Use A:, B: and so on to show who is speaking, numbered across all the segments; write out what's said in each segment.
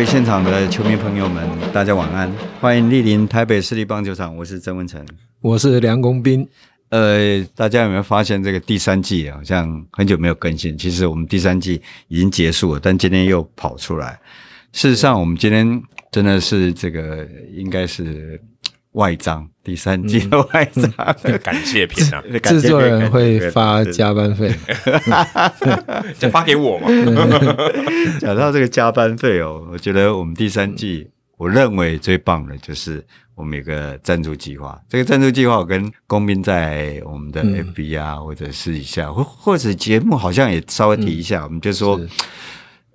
A: 位现场的球迷朋友们，大家晚安，欢迎莅临台北市立棒球场。我是曾文成，
B: 我是梁公斌。
A: 呃，大家有没有发现这个第三季好像很久没有更新？其实我们第三季已经结束了，但今天又跑出来。事实上，我们今天真的是这个应该是外账，第三季的外账，
C: 嗯、感谢片啊！
B: 制作人会发加班费，
C: 就发给我嘛。
A: 讲到这个加班费哦，我觉得我们第三季，我认为最棒的就是。我们有个赞助计划，这个赞助计划我跟公民在我们的 FB 啊，嗯、或者试一下，或或者节目好像也稍微提一下，嗯、我们就说，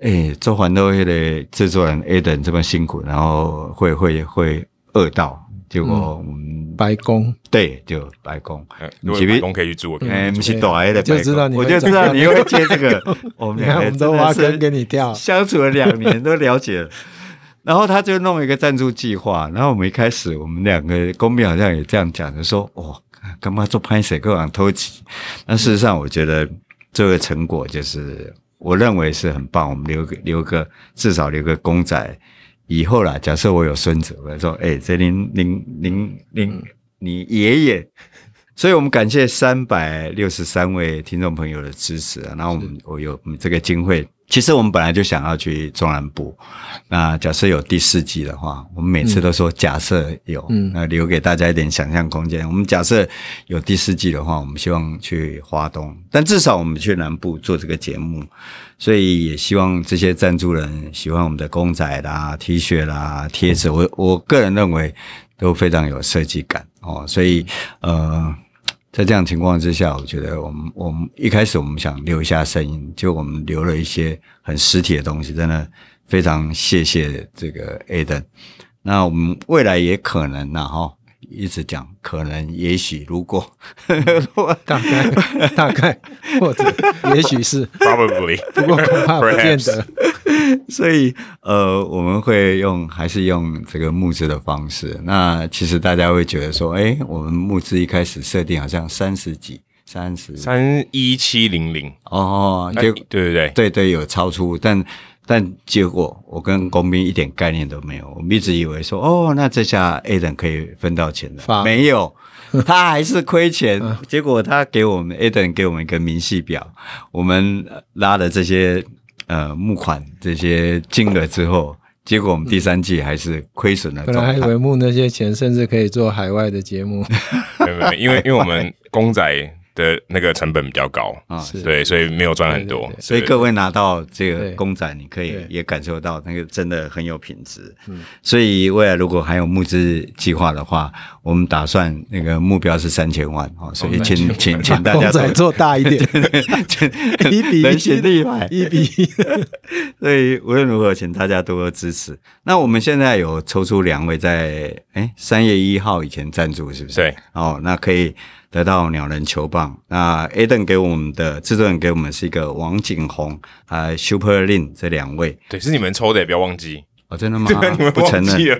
A: 哎，周环都会的制作人 Adam 这么辛苦，然后会会会饿到，结果我们
B: 白宫，
A: 对，就白宫，
C: 如果白工可以去住，
A: 哎，不是短的，
B: 就知道你，
A: 我就知道你会接这个，我们两个
B: 都挖坑给你跳，
A: 相处了两年都了解了。然后他就弄一个赞助计划，然后我们一开始我们两个公民好像也这样讲，就说哦，干嘛做拍摄，各往偷袭。那事实上，我觉得这个成果就是我认为是很棒。我们留个留个至少留个公仔，以后啦，假设我有孙子，我说哎，这您您您您你爷爷。所以我们感谢三百六十三位听众朋友的支持啊。然后我们我有我们这个经费。其实我们本来就想要去中南部，那假设有第四季的话，我们每次都说假设有，嗯，那留给大家一点想象空间。我们假设有第四季的话，我们希望去华东，但至少我们去南部做这个节目，所以也希望这些赞助人喜欢我们的公仔啦、T 恤啦、贴纸，我我个人认为都非常有设计感哦，所以呃。在这样情况之下，我觉得我们我们一开始我们想留一下声音，就我们留了一些很实体的东西，真的非常谢谢这个 Aden。那我们未来也可能呢，哈，一直讲可能、也许、如果，
B: 大概、大概或者也许是
C: probably，
B: 不过恐怕不见得。
A: 所以，呃，我们会用还是用这个募资的方式。那其实大家会觉得说，哎，我们募资一开始设定好像三十几、三十
C: 三一七零零
A: 哦，结果
C: 对对对
A: 对对有超出，但但结果我跟工兵一点概念都没有，我们一直以为说，哦，那这下 Adam 可以分到钱了，发没有，他还是亏钱。结果他给我们 Adam 给我们一个明细表，我们拉了这些。呃，募款这些金额之后，结果我们第三季还是亏损了。
B: 本来还以为募那些钱，甚至可以做海外的节目。
C: 没有没有，因为因为我们公仔。的那个成本比较高啊，对，所以没有赚很多。
A: 所以各位拿到这个公仔，你可以也感受到那个真的很有品质。嗯，所以未来如果还有募资计划的话，我们打算那个目标是三千万哦，所以请请请大家
B: 公仔做大一点，一比
A: 一显厉害，
B: 一比一。
A: 所以无论如何，请大家多多支持。那我们现在有抽出两位在哎三月一号以前赞助，是不是？
C: 对，
A: 哦，那可以。得到鸟人球棒，那 Aden 给我们的制作人给我们是一个王景宏还 Super Lin 这两位，
C: 对，是你们抽的，也不要忘记
A: 哦，真的吗？不承认，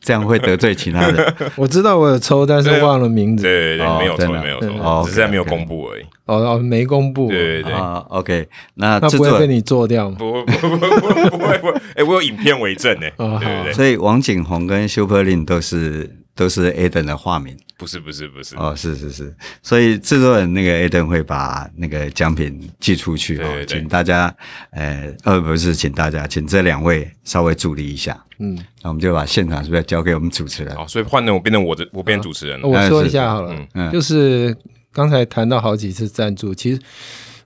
A: 这样会得罪其他人。
B: 我知道我有抽，但是忘了名字。
C: 对对对，没有抽，没有抽，只是还没有公布而已。
B: 哦哦，没公布。
C: 对对对
A: 啊，OK，那
B: 那不会被你做掉吗？
C: 不不不不不会不会，哎，我有影片为证呢。对对对，
A: 所以王景宏跟 Super Lin 都是都是 Adam 的化名。
C: 不是不是不是
A: 哦，是是是，所以制作人那个 Adam 会把那个奖品寄出去哦，请大家，呃，呃，不是，请大家，请这两位稍微助力一下，嗯，那我们就把现场是不是要交给我们主持人？
C: 好，所以换成我变成我的，我变主持人了。
B: 我说一下好了，嗯，就是刚才谈到好几次赞助，其实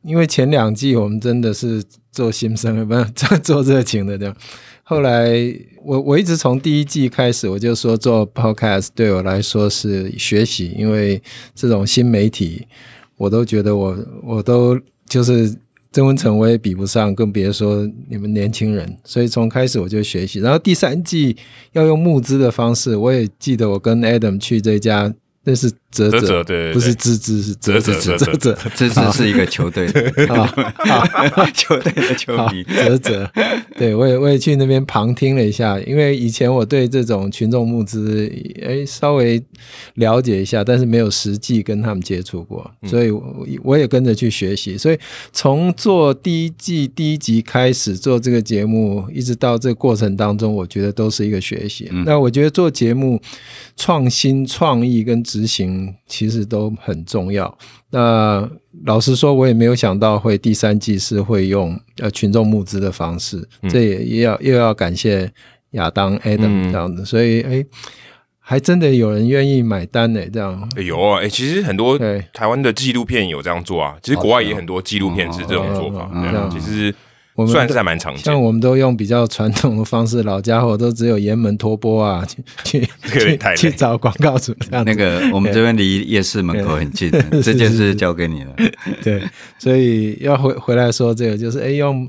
B: 因为前两季我们真的是做心声，不是做做热情的这样。后来，我我一直从第一季开始，我就说做 podcast 对我来说是学习，因为这种新媒体，我都觉得我我都就是曾文成我也比不上，更别说你们年轻人。所以从开始我就学习，然后第三季要用募资的方式，我也记得我跟 Adam 去这家那是泽泽，
C: 对，
B: 不是芝芝，是泽泽，泽泽，
A: 芝芝是一个球队，球队的球迷，
B: 泽泽。对，我也我也去那边旁听了一下，因为以前我对这种群众募资，哎，稍微了解一下，但是没有实际跟他们接触过，所以我也跟着去学习。所以从做第一季第一集开始做这个节目，一直到这个过程当中，我觉得都是一个学习。那我觉得做节目创新创意跟执行其实都很重要。那老实说，我也没有想到会第三季是会用呃群众募资的方式，嗯、这也也要又要感谢亚当 Adam 这样子，嗯、所以哎，还真的有人愿意买单呢，这样。
C: 有啊，哎，其实很多台湾的纪录片有这样做啊，其实国外也很多纪录片是这种做法，其实。我们算是还蛮常见，
B: 像我们都用比较传统的方式，老家伙都只有沿门托钵啊，去去 去找广告主这样。
A: 那个我们这边离夜市门口很近，这件事交给你了。
B: 对，所以要回回来说这个，就是哎，用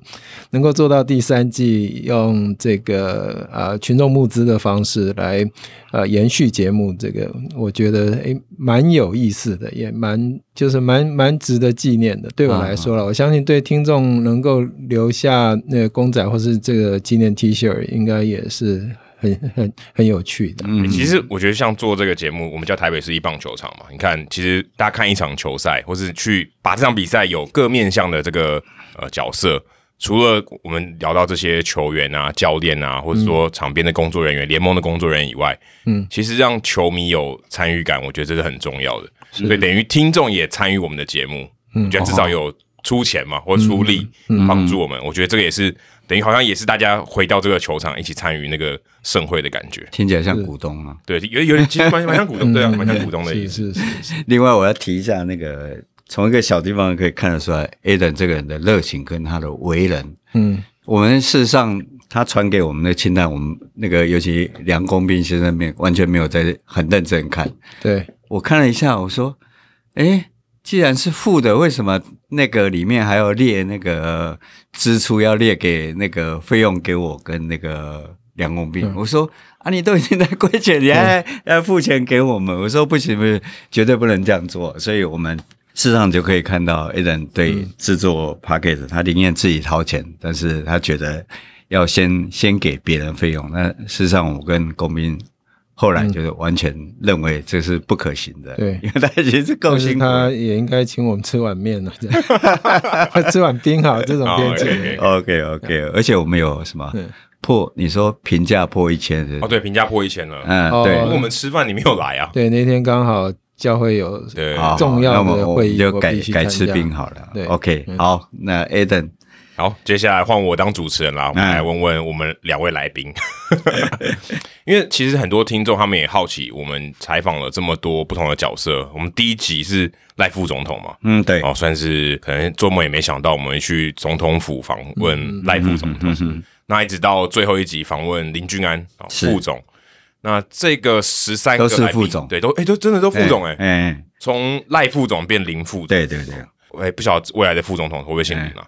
B: 能够做到第三季，用这个呃群众募资的方式来呃延续节目，这个我觉得哎蛮有意思的，也蛮就是蛮蛮值得纪念的。对我来说了，我相信对听众能够留。下那个公仔或是这个纪念 T 恤，应该也是很很很有趣的。
C: 嗯，其实我觉得像做这个节目，我们叫台北市一棒球场嘛。你看，其实大家看一场球赛，或是去把这场比赛有各面向的这个呃角色，除了我们聊到这些球员啊、教练啊，或者说场边的工作人员、联盟的工作人员以外，嗯，其实让球迷有参与感，我觉得这是很重要的。所以等于听众也参与我们的节目，嗯，我觉得至少有。出钱嘛，或出力帮助我们，我觉得这个也是等于好像也是大家回到这个球场一起参与那个盛会的感觉，
A: 听起来像股东啊。
C: 对，有有点其实蛮蛮像股东，对啊，蛮像股东的意思。
B: 是是是。
A: 另外，我要提一下那个，从一个小地方可以看得出来，Adam 这个人的热情跟他的为人。嗯，我们事实上他传给我们的清单，我们那个尤其梁公斌先生没完全没有在很认真看。
B: 对，
A: 我看了一下，我说，哎。既然是负的，为什么那个里面还要列那个支出，要列给那个费用给我跟那个梁公斌？嗯、我说啊，你都已经在亏钱，你还要付钱给我们？我说不行，不行，绝对不能这样做。所以我们事实上就可以看到，Adam 对制作 p a c k a g e 他宁愿自己掏钱，但是他觉得要先先给别人费用。那事实上，我跟公斌。后来就是完全认为这是不可行的，对，因为他其实够辛苦，
B: 他也应该请我们吃碗面了，吃碗冰好这种边界。
A: OK OK，而且我们有什么破？你说评价破一千是？
C: 哦，对，评价破一千了。
A: 嗯，对，
C: 我们吃饭你没有来啊？
B: 对，那天刚好教会有重要的会议，
A: 就改改吃冰好了。对，OK，好，那 Adam。
C: 好，接下来换我当主持人啦。我们来问问我们两位来宾，因为其实很多听众他们也好奇，我们采访了这么多不同的角色。我们第一集是赖副总统嘛？
A: 嗯，对。
C: 哦，算是可能做梦也没想到，我们会去总统府访问赖副总统。嗯嗯。那一直到最后一集访问林俊安副总。那这个十三个
A: 都是副总，
C: 对，都哎，都真的都副总哎。嗯。从赖副总变林副总。
A: 对对对。
C: 我也不晓得未来的副总统会不会姓林啊？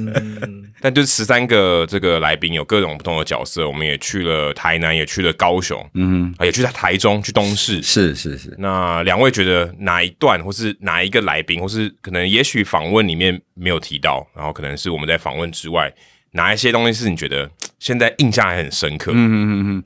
C: 但就是十三个这个来宾有各种不同的角色，我们也去了台南，也去了高雄，嗯，也去了台中，去东市，
A: 是是是。
C: 那两位觉得哪一段，或是哪一个来宾，或是可能也许访问里面没有提到，然后可能是我们在访问之外，哪一些东西是你觉得现在印象还很深刻？嗯嗯嗯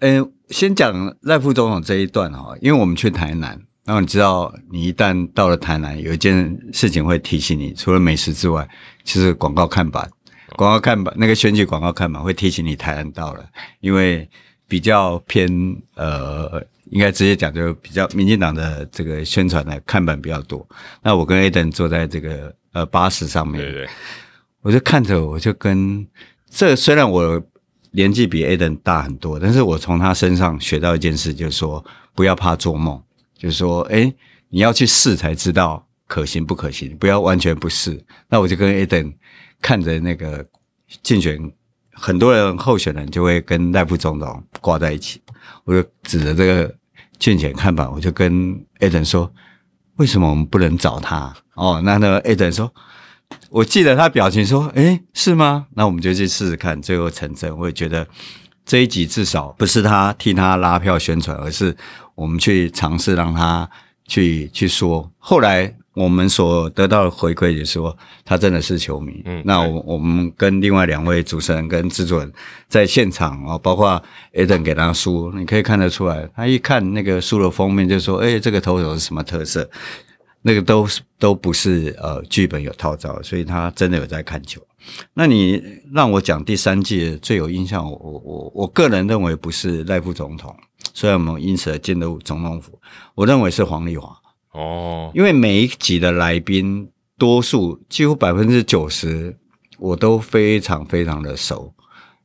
C: 嗯。
A: 呃，先讲赖副总统这一段哈，因为我们去台南。然后你知道，你一旦到了台南，有一件事情会提醒你，除了美食之外，其实广告看板、广告看板那个选举广告看板会提醒你台南到了，因为比较偏呃，应该直接讲就比较民进党的这个宣传的看板比较多。那我跟 Aden 坐在这个呃巴士上面，对对，我就看着，我就跟这虽然我年纪比 Aden 大很多，但是我从他身上学到一件事，就是说不要怕做梦。就是说，哎，你要去试才知道可行不可行，不要完全不试。那我就跟 Adam 看着那个竞选，很多人候选人就会跟赖副总统挂在一起，我就指着这个竞选看板，我就跟 Adam 说：“为什么我们不能找他？”哦，那那个 Adam 说：“我记得他表情说，哎，是吗？那我们就去试试看，最后成真。我也觉得。”这一集至少不是他替他拉票宣传，而是我们去尝试让他去去说。后来我们所得到的回馈也说，他真的是球迷。嗯，那我我们跟另外两位主持人跟制作人在现场哦，包括 Eden 给他书，你可以看得出来，他一看那个书的封面就说：“哎，这个投手是什么特色？”那个都都不是呃剧本有套招，所以他真的有在看球。那你让我讲第三季最有印象，我我我个人认为不是赖副总统，虽然我们因此而进入总统府，我认为是黄丽华。哦，因为每一集的来宾多数几乎百分之九十我都非常非常的熟，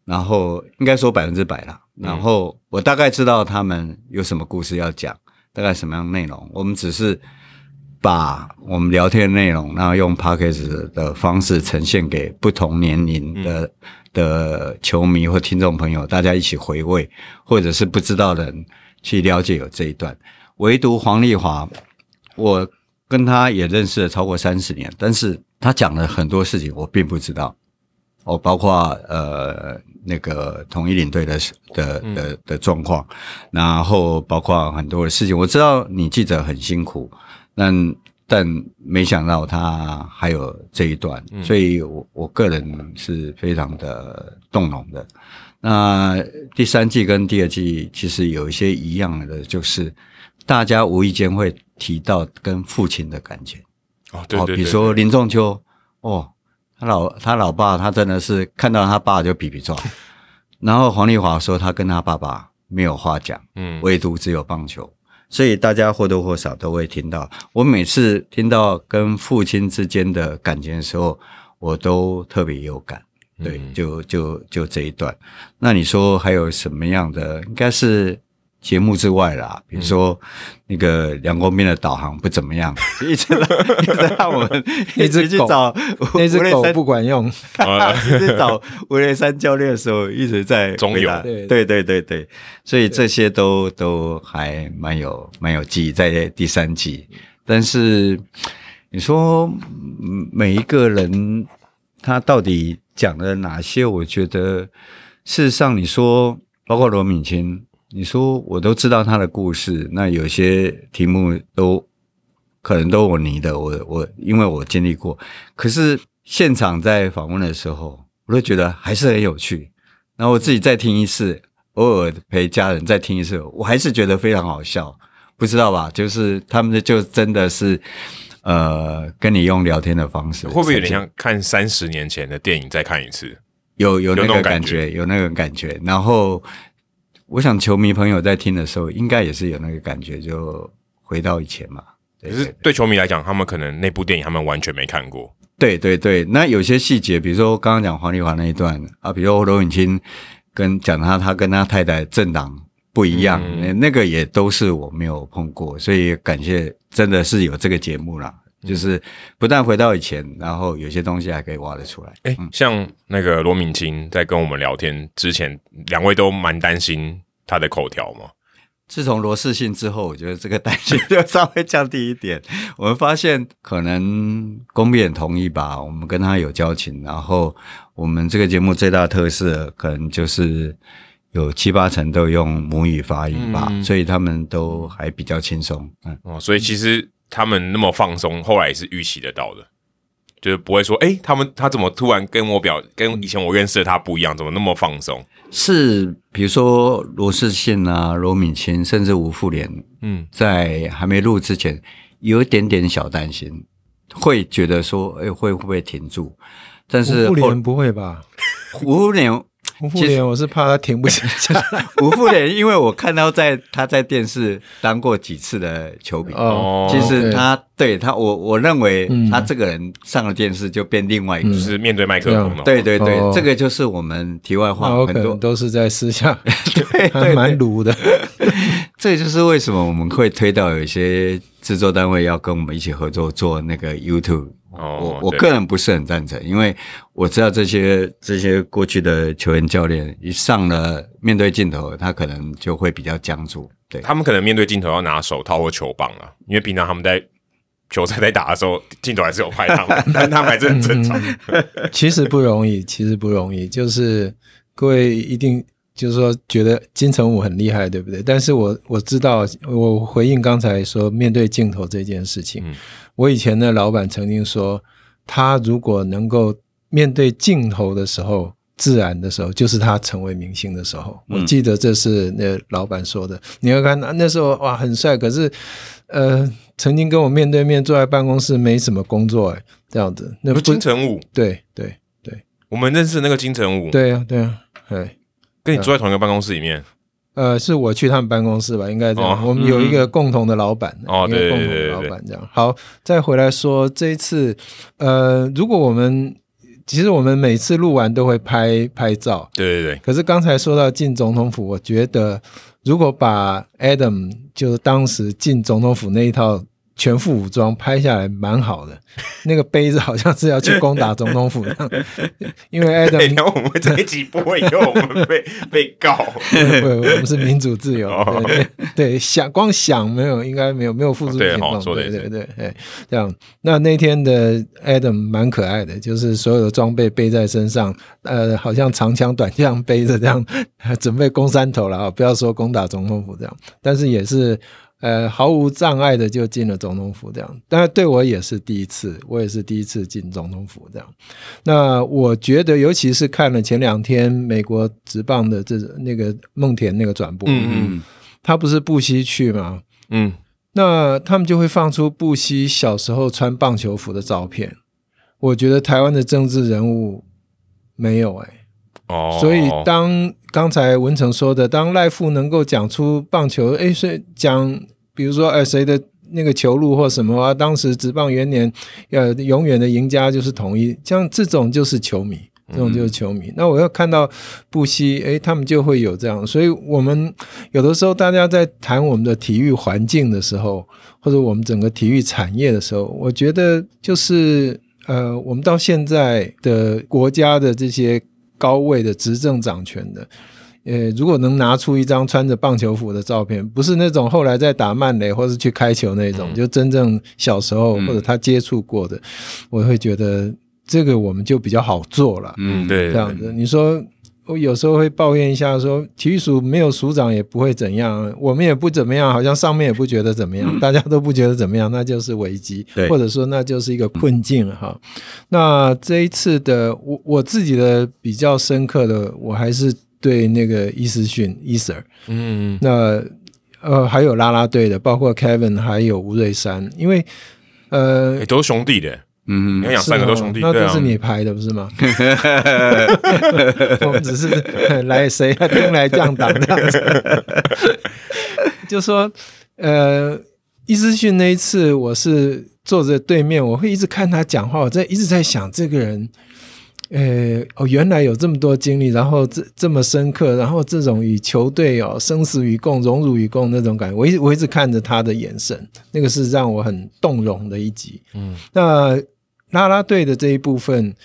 A: 然后应该说百分之百了，然后我大概知道他们有什么故事要讲，大概什么样的内容，我们只是。把我们聊天的内容，然后用 p a c k a g e 的方式呈现给不同年龄的的球迷或听众朋友，大家一起回味，或者是不知道的人去了解有这一段。唯独黄丽华，我跟他也认识了超过三十年，但是他讲了很多事情我并不知道。哦，包括呃那个统一领队的的的的状况，然后包括很多的事情，我知道你记者很辛苦。但但没想到他还有这一段，嗯、所以我我个人是非常的动容的。那第三季跟第二季其实有一些一样的，就是大家无意间会提到跟父亲的感情。
C: 哦，对对，对，对，
A: 比如说林仲秋哦，他老他老爸他真的是看到他爸就比比壮，然后黄丽华说他跟他爸爸没有话讲，嗯，唯独只有棒球。所以大家或多或少都会听到，我每次听到跟父亲之间的感情的时候，我都特别有感。对，就就就这一段。那你说还有什么样的？应该是。节目之外啦，比如说那个梁公斌的导航不怎么样，嗯、一直让一直让我们一直去 找
B: 那只狗不管用，
A: 一直找吴雷山教练的时候一直在
C: 中游，
A: 对对对对对，所以这些都都还蛮有蛮有记忆在第三季。但是你说每一个人他到底讲了哪些？我觉得事实上你说包括罗敏清。你说我都知道他的故事，那有些题目都可能都我拟的，我我因为我经历过，可是现场在访问的时候，我都觉得还是很有趣。然后我自己再听一次，偶尔陪家人再听一次，我还是觉得非常好笑。不知道吧？就是他们就真的是呃，跟你用聊天的方式，
C: 会不会有点像看三十年前的电影再看一次？
A: 有有那个感觉，有那个感觉，然后。我想球迷朋友在听的时候，应该也是有那个感觉，就回到以前嘛。
C: 可是对球迷来讲，他们可能那部电影他们完全没看过。
A: 对对对，那有些细节，比如说刚刚讲黄丽华那一段啊，比如说罗永清跟讲他他跟他太太政党不一样，嗯，那个也都是我没有碰过，所以感谢真的是有这个节目啦。就是不但回到以前，然后有些东西还可以挖得出来。
C: 哎、欸，像那个罗敏清在跟我们聊天之前，两位都蛮担心他的口条嘛。
A: 自从罗世信之后，我觉得这个担心就稍微降低一点。我们发现，可能公辩也同意吧。我们跟他有交情，然后我们这个节目最大的特色，可能就是有七八成都用母语发音吧，嗯、所以他们都还比较轻松。嗯，
C: 哦，所以其实。他们那么放松，后来也是预期得到的，就是不会说，哎、欸，他们他怎么突然跟我表跟以前我认识的他不一样，怎么那么放松？
A: 是，比如说罗世信啊、罗敏清，甚至吴富连，嗯，在还没录之前，有一点点小担心，会觉得说，哎、欸，会不会停住？但是
B: 吴富连不会吧？
A: 吴富连。
B: 吴富连，我是怕他停不下。来。
A: 吴富连，因为我看到在他在电视当过几次的球迷，哦，其实他对，对他，我我认为他这个人上了电视就变另外一个，
C: 嗯、就是面对麦克风嘛。
A: 对对对，哦、这个就是我们题外话，很多。
B: 都是在私下，
A: 对，
B: 还蛮鲁的。
A: 这就是为什么我们会推到有一些制作单位要跟我们一起合作做那个 YouTube。哦，我我个人不是很赞成，因为我知道这些这些过去的球员教练一上了面对镜头，他可能就会比较僵住。对，
C: 他们可能面对镜头要拿手套或球棒啊，因为平常他们在球赛在打的时候，镜头还是有拍他们，但他们还是很正常。
B: 其实不容易，其实不容易，就是各位一定。就是说觉得金城武很厉害，对不对？但是我我知道，我回应刚才说面对镜头这件事情，嗯、我以前的老板曾经说，他如果能够面对镜头的时候。自然的时候，就是他成为明星的时候。我记得这是那老板说的。嗯、你要看那时候哇，很帅。可是，呃，曾经跟我面对面坐在办公室，没什么工作哎，这样子。那不
C: 金城武？
B: 对对对，
C: 我们认识那个金城武。
B: 对啊对啊，对，
C: 跟你坐在同一个办公室里面。
B: 呃，是我去他们办公室吧？应该这样。哦、我们有一个共同的老板，
C: 哦，
B: 一个共同的老板这样。好，再回来说这一次，呃，如果我们。其实我们每次录完都会拍拍照，
C: 对对对。
B: 可是刚才说到进总统府，我觉得如果把 Adam 就是当时进总统府那一套。全副武装拍下来蛮好的，那个杯子好像是要去攻打总统府的，因为 Adam，
C: 然、欸、后我们这一集播以后，我们被被告，
B: 不，我们是民主自由，对对，对，想光想没有，应该没有没有付出行动，对对对，哎，这样，那那天的 Adam 蛮可爱的，就是所有的装备背在身上，呃，好像长枪短枪背着这样，准备攻山头了啊，不要说攻打总统府这样，但是也是。呃，毫无障碍的就进了总统府，这样。当然对我也是第一次，我也是第一次进总统府，这样。那我觉得，尤其是看了前两天美国职棒的这那个梦田那个转播，嗯嗯，他不是布希去吗？嗯，那他们就会放出布希小时候穿棒球服的照片。我觉得台湾的政治人物没有哎、欸。所以，当刚才文成说的，当赖富能够讲出棒球，哎，所以讲，比如说，哎，谁的那个球路或什么啊？当时职棒元年，呃，永远的赢家就是统一，像这种就是球迷，这种就是球迷。嗯、那我要看到布希，哎，他们就会有这样。所以我们有的时候，大家在谈我们的体育环境的时候，或者我们整个体育产业的时候，我觉得就是，呃，我们到现在的国家的这些。高位的执政掌权的，呃，如果能拿出一张穿着棒球服的照片，不是那种后来在打慢雷或是去开球那种，嗯、就真正小时候或者他接触过的，嗯、我会觉得这个我们就比较好做了。
C: 嗯，对，
B: 这样子，你说。我有时候会抱怨一下说，说体育署没有署长也不会怎样，我们也不怎么样，好像上面也不觉得怎么样，大家都不觉得怎么样，那就是危机，对或者说那就是一个困境哈。那这一次的我我自己的比较深刻的，我还是对那个伊思逊伊 Sir，嗯，那呃还有啦啦队的，包括 Kevin 还有吴瑞山，因为呃、欸、都是兄弟的。
C: 嗯，你养三个都兄弟，
B: 那都是你排的不是吗？我们只是来谁来兵来将挡这样子。就说呃，伊思逊那一次，我是坐在对面，我会一直看他讲话，我在一直在想这个人，呃，哦，原来有这么多经历，然后这这么深刻，然后这种与球队哦生死与共、荣辱与共那种感觉，我一我一直看着他的眼神，那个是让我很动容的一集。嗯，那。啦啦队的这一部分，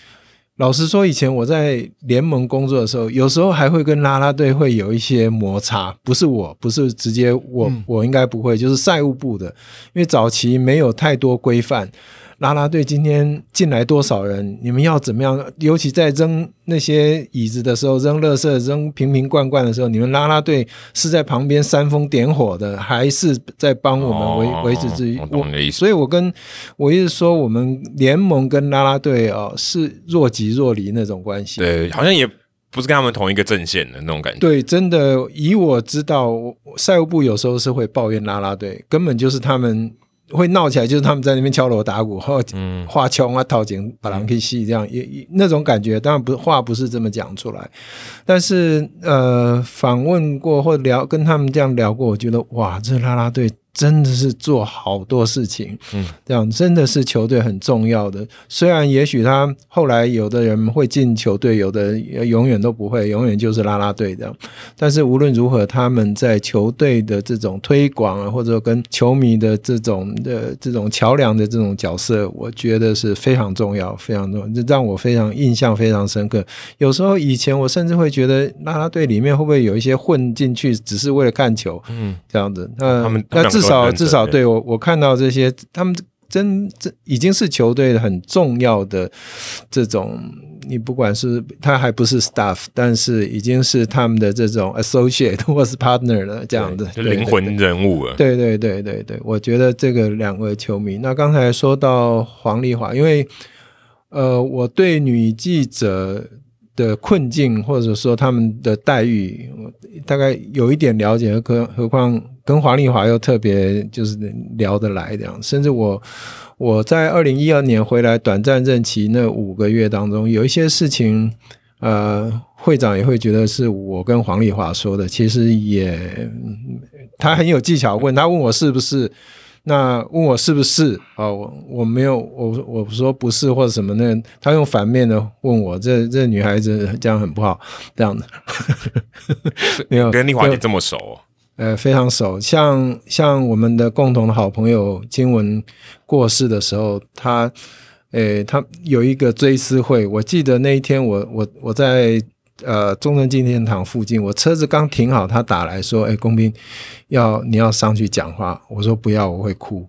B: 老实说，以前我在联盟工作的时候，有时候还会跟啦啦队会有一些摩擦。不是我，不是直接我，嗯、我应该不会，就是赛务部的，因为早期没有太多规范。啦啦队今天进来多少人？你们要怎么样？尤其在扔那些椅子的时候，扔垃圾、扔瓶瓶罐罐的时候，你们拉拉队是在旁边煽风点火的，还是在帮我们维维持秩序？我，所以我跟我一直说，我们联盟跟拉拉队哦是若即若离那种关系。
C: 对，好像也不是跟他们同一个阵线的那种感觉。
B: 对，真的，以我知道，赛务部有时候是会抱怨拉拉队，根本就是他们。会闹起来，就是他们在那边敲锣打鼓，或画枪啊、套警、把狼给戏，这样也那种感觉。当然不是话不是这么讲出来，但是呃，访问过或聊跟他们这样聊过，我觉得哇，这啦啦队。真的是做好多事情，嗯，这样真的是球队很重要的。虽然也许他后来有的人会进球队，有的永远都不会，永远就是啦啦队这样。但是无论如何，他们在球队的这种推广啊，或者跟球迷的这种的这种桥梁的这种角色，我觉得是非常重要，非常重要，这让我非常印象非常深刻。有时候以前我甚至会觉得啦啦队里面会不会有一些混进去，只是为了看球，嗯，这样子。那他们那至。至少至少对我我看到这些，他们真这已经是球队很重要的这种你不管是他还不是 staff，但是已经是他们的这种 associate 或是 partner 了，这样子，
C: 灵魂人物了。
B: 对对对对对，我觉得这个两位球迷。那刚才说到黄丽华，因为呃，我对女记者的困境或者说他们的待遇，我大概有一点了解，何何况跟黄丽华又特别就是聊得来这样，甚至我。我在二零一二年回来短暂任期那五个月当中，有一些事情，呃，会长也会觉得是我跟黄丽华说的，其实也他很有技巧问，问他问我是不是，那问我是不是啊？我我没有，我我说不是或者什么那？他用反面的问我，这这女孩子这样很不好，这样的，没有
C: 跟丽华姐这么熟。
B: 呃，非常熟，像像我们的共同的好朋友金文过世的时候，他，诶，他有一个追思会，我记得那一天我我我在呃中正纪念堂附近，我车子刚停好，他打来说，诶，工兵要你要上去讲话，我说不要，我会哭。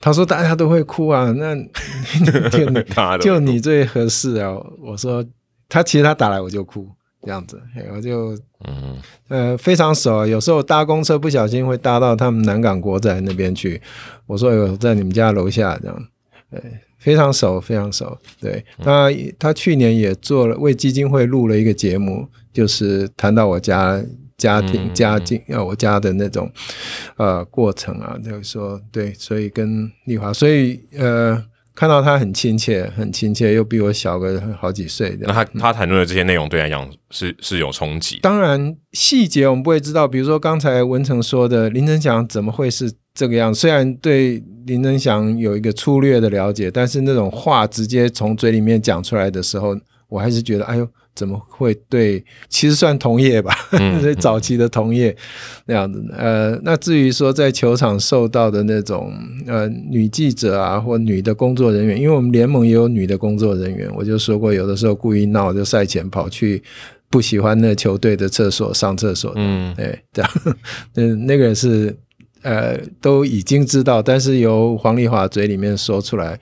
B: 他说大家都会哭啊，那 就你 就你最合适啊。我说他其实他打来我就哭。这样子，我就嗯呃非常熟，有时候搭公车不小心会搭到他们南港国宅那边去。我说有在你们家楼下这样，对，非常熟，非常熟。对，他他去年也做了为基金会录了一个节目，就是谈到我家家庭家境啊，我家的那种呃过程啊，就是说对，所以跟丽华，所以呃。看到他很亲切，很亲切，又比我小个好几岁。
C: 那他他谈论的这些内容，对来讲是是有冲击。
B: 当然细节我们不会知道，比如说刚才文成说的林振祥怎么会是这个样？虽然对林振祥有一个粗略的了解，但是那种话直接从嘴里面讲出来的时候，我还是觉得，哎呦。怎么会对？其实算同业吧，嗯、所以早期的同业那样子。呃，那至于说在球场受到的那种呃女记者啊，或女的工作人员，因为我们联盟也有女的工作人员，我就说过，有的时候故意闹，就赛前跑去不喜欢那球队的厕所上厕所。嗯，对，这样，嗯，那个是呃都已经知道，但是由黄丽华嘴里面说出来。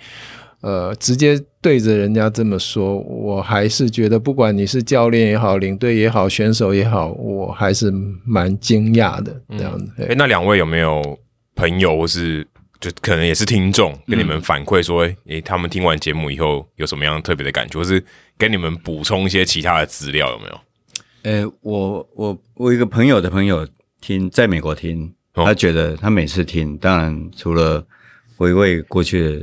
B: 呃，直接对着人家这么说，我还是觉得，不管你是教练也好，领队也好，选手也好，我还是蛮惊讶的这样子。哎、
C: 嗯，那两位有没有朋友或是就可能也是听众，跟你们反馈说，哎、嗯，他们听完节目以后有什么样特别的感觉，或是跟你们补充一些其他的资料，有没有？
A: 呃，我我我一个朋友的朋友听，在美国听，他觉得他每次听，当然除了回味过去的。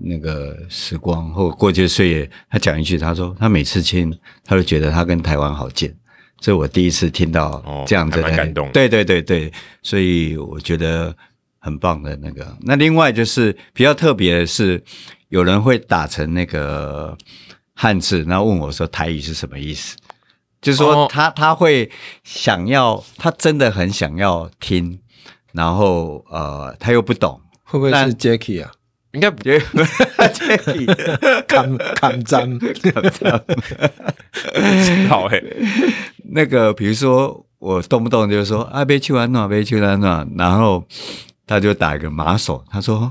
A: 那个时光或过去的岁月，他讲一句，他说他每次听，他都觉得他跟台湾好近。这是我第一次听到这样子的，哦、感动。对对对对，所以我觉得很棒的那个。那另外就是比较特别的是，有人会打成那个汉字，然后问我说台语是什么意思？就是说他他会想要，他真的很想要听，然后呃，他又不懂，
B: 会不会是 Jacky 啊？
A: 应该不对，
B: 看看章看章，
C: 好哎。
A: 那个比如说，我动不动就是说啊，别去玩弄，别去玩弄，然后他就打一个马手，他说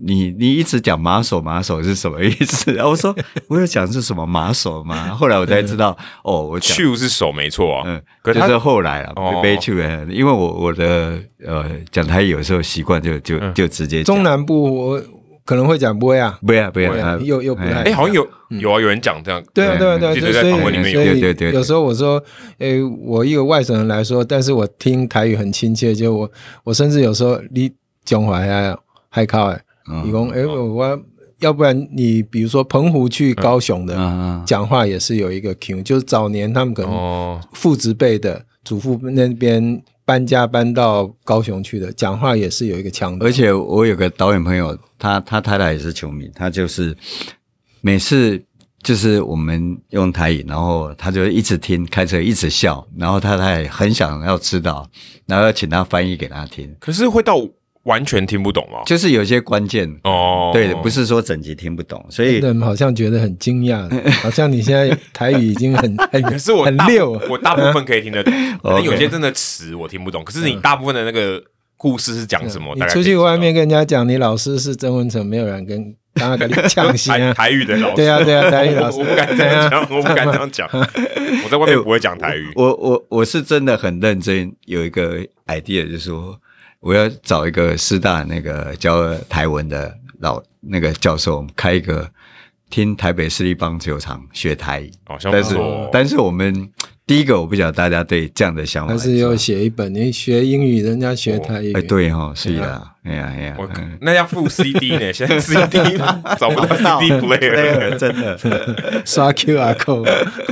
A: 你你一直讲马手马手是什么意思？然后我说我有讲是什么马手吗？后来我才知道，哦，我
C: 去是手没错啊，
A: 嗯，可是，是后来了，别去，因为我我的呃讲台有时候习惯就就就直接
B: 中南部我。可能会讲不会啊，
A: 不要不要，
B: 又又不太。
C: 哎，好像有有啊，有人讲这样。
B: 对啊对啊对啊，
C: 所以里面有
B: 对对。有时候我说，哎，我一个外省人来说，但是我听台语很亲切，就我我甚至有时候你讲话还还靠哎，你讲哎我，要不然你比如说澎湖去高雄的讲话也是有一个 Q，就是早年他们可能父执辈的祖父那边。搬家搬到高雄去的，讲话也是有一个腔调。
A: 而且我有个导演朋友，他他太太也是球迷，他就是每次就是我们用台语，然后他就一直听，开车一直笑，然后他太太很想要知道，然后要请他翻译给他听。
C: 可是会到。完全听不懂吗？
A: 就是有些关键哦，对，不是说整集听不懂，所以
B: 人好像觉得很惊讶，好像你现在台语已经很 很，
C: 可是我
B: 很溜，
C: 我大部分可以听得懂，可能有些真的词我听不懂，可是你大部分的那个故事是讲什么？
B: 你出去外面跟人家讲，你老师是曾文成，没有人跟刚刚跟你呛声啊。
C: 台语的老师，
B: 对啊对啊，台语老师，
C: 我不敢这样讲，我不敢这样讲。我在外面不会讲台语。
A: 我我我是真的很认真，有一个 idea，就是说我要找一个师大那个教台文的老那个教授，开一个听台北市立棒球场学台
C: 语。
A: 但是但是我们。第一个我不晓得大家对这样的想法，
B: 还是要写一本？你学英语，人家学台语，
A: 哎，对哈，是啊，哎呀哎呀，
C: 那要附 CD 呢？现在 CD 找不到 CD player，
A: 真的。
B: 刷 QR code，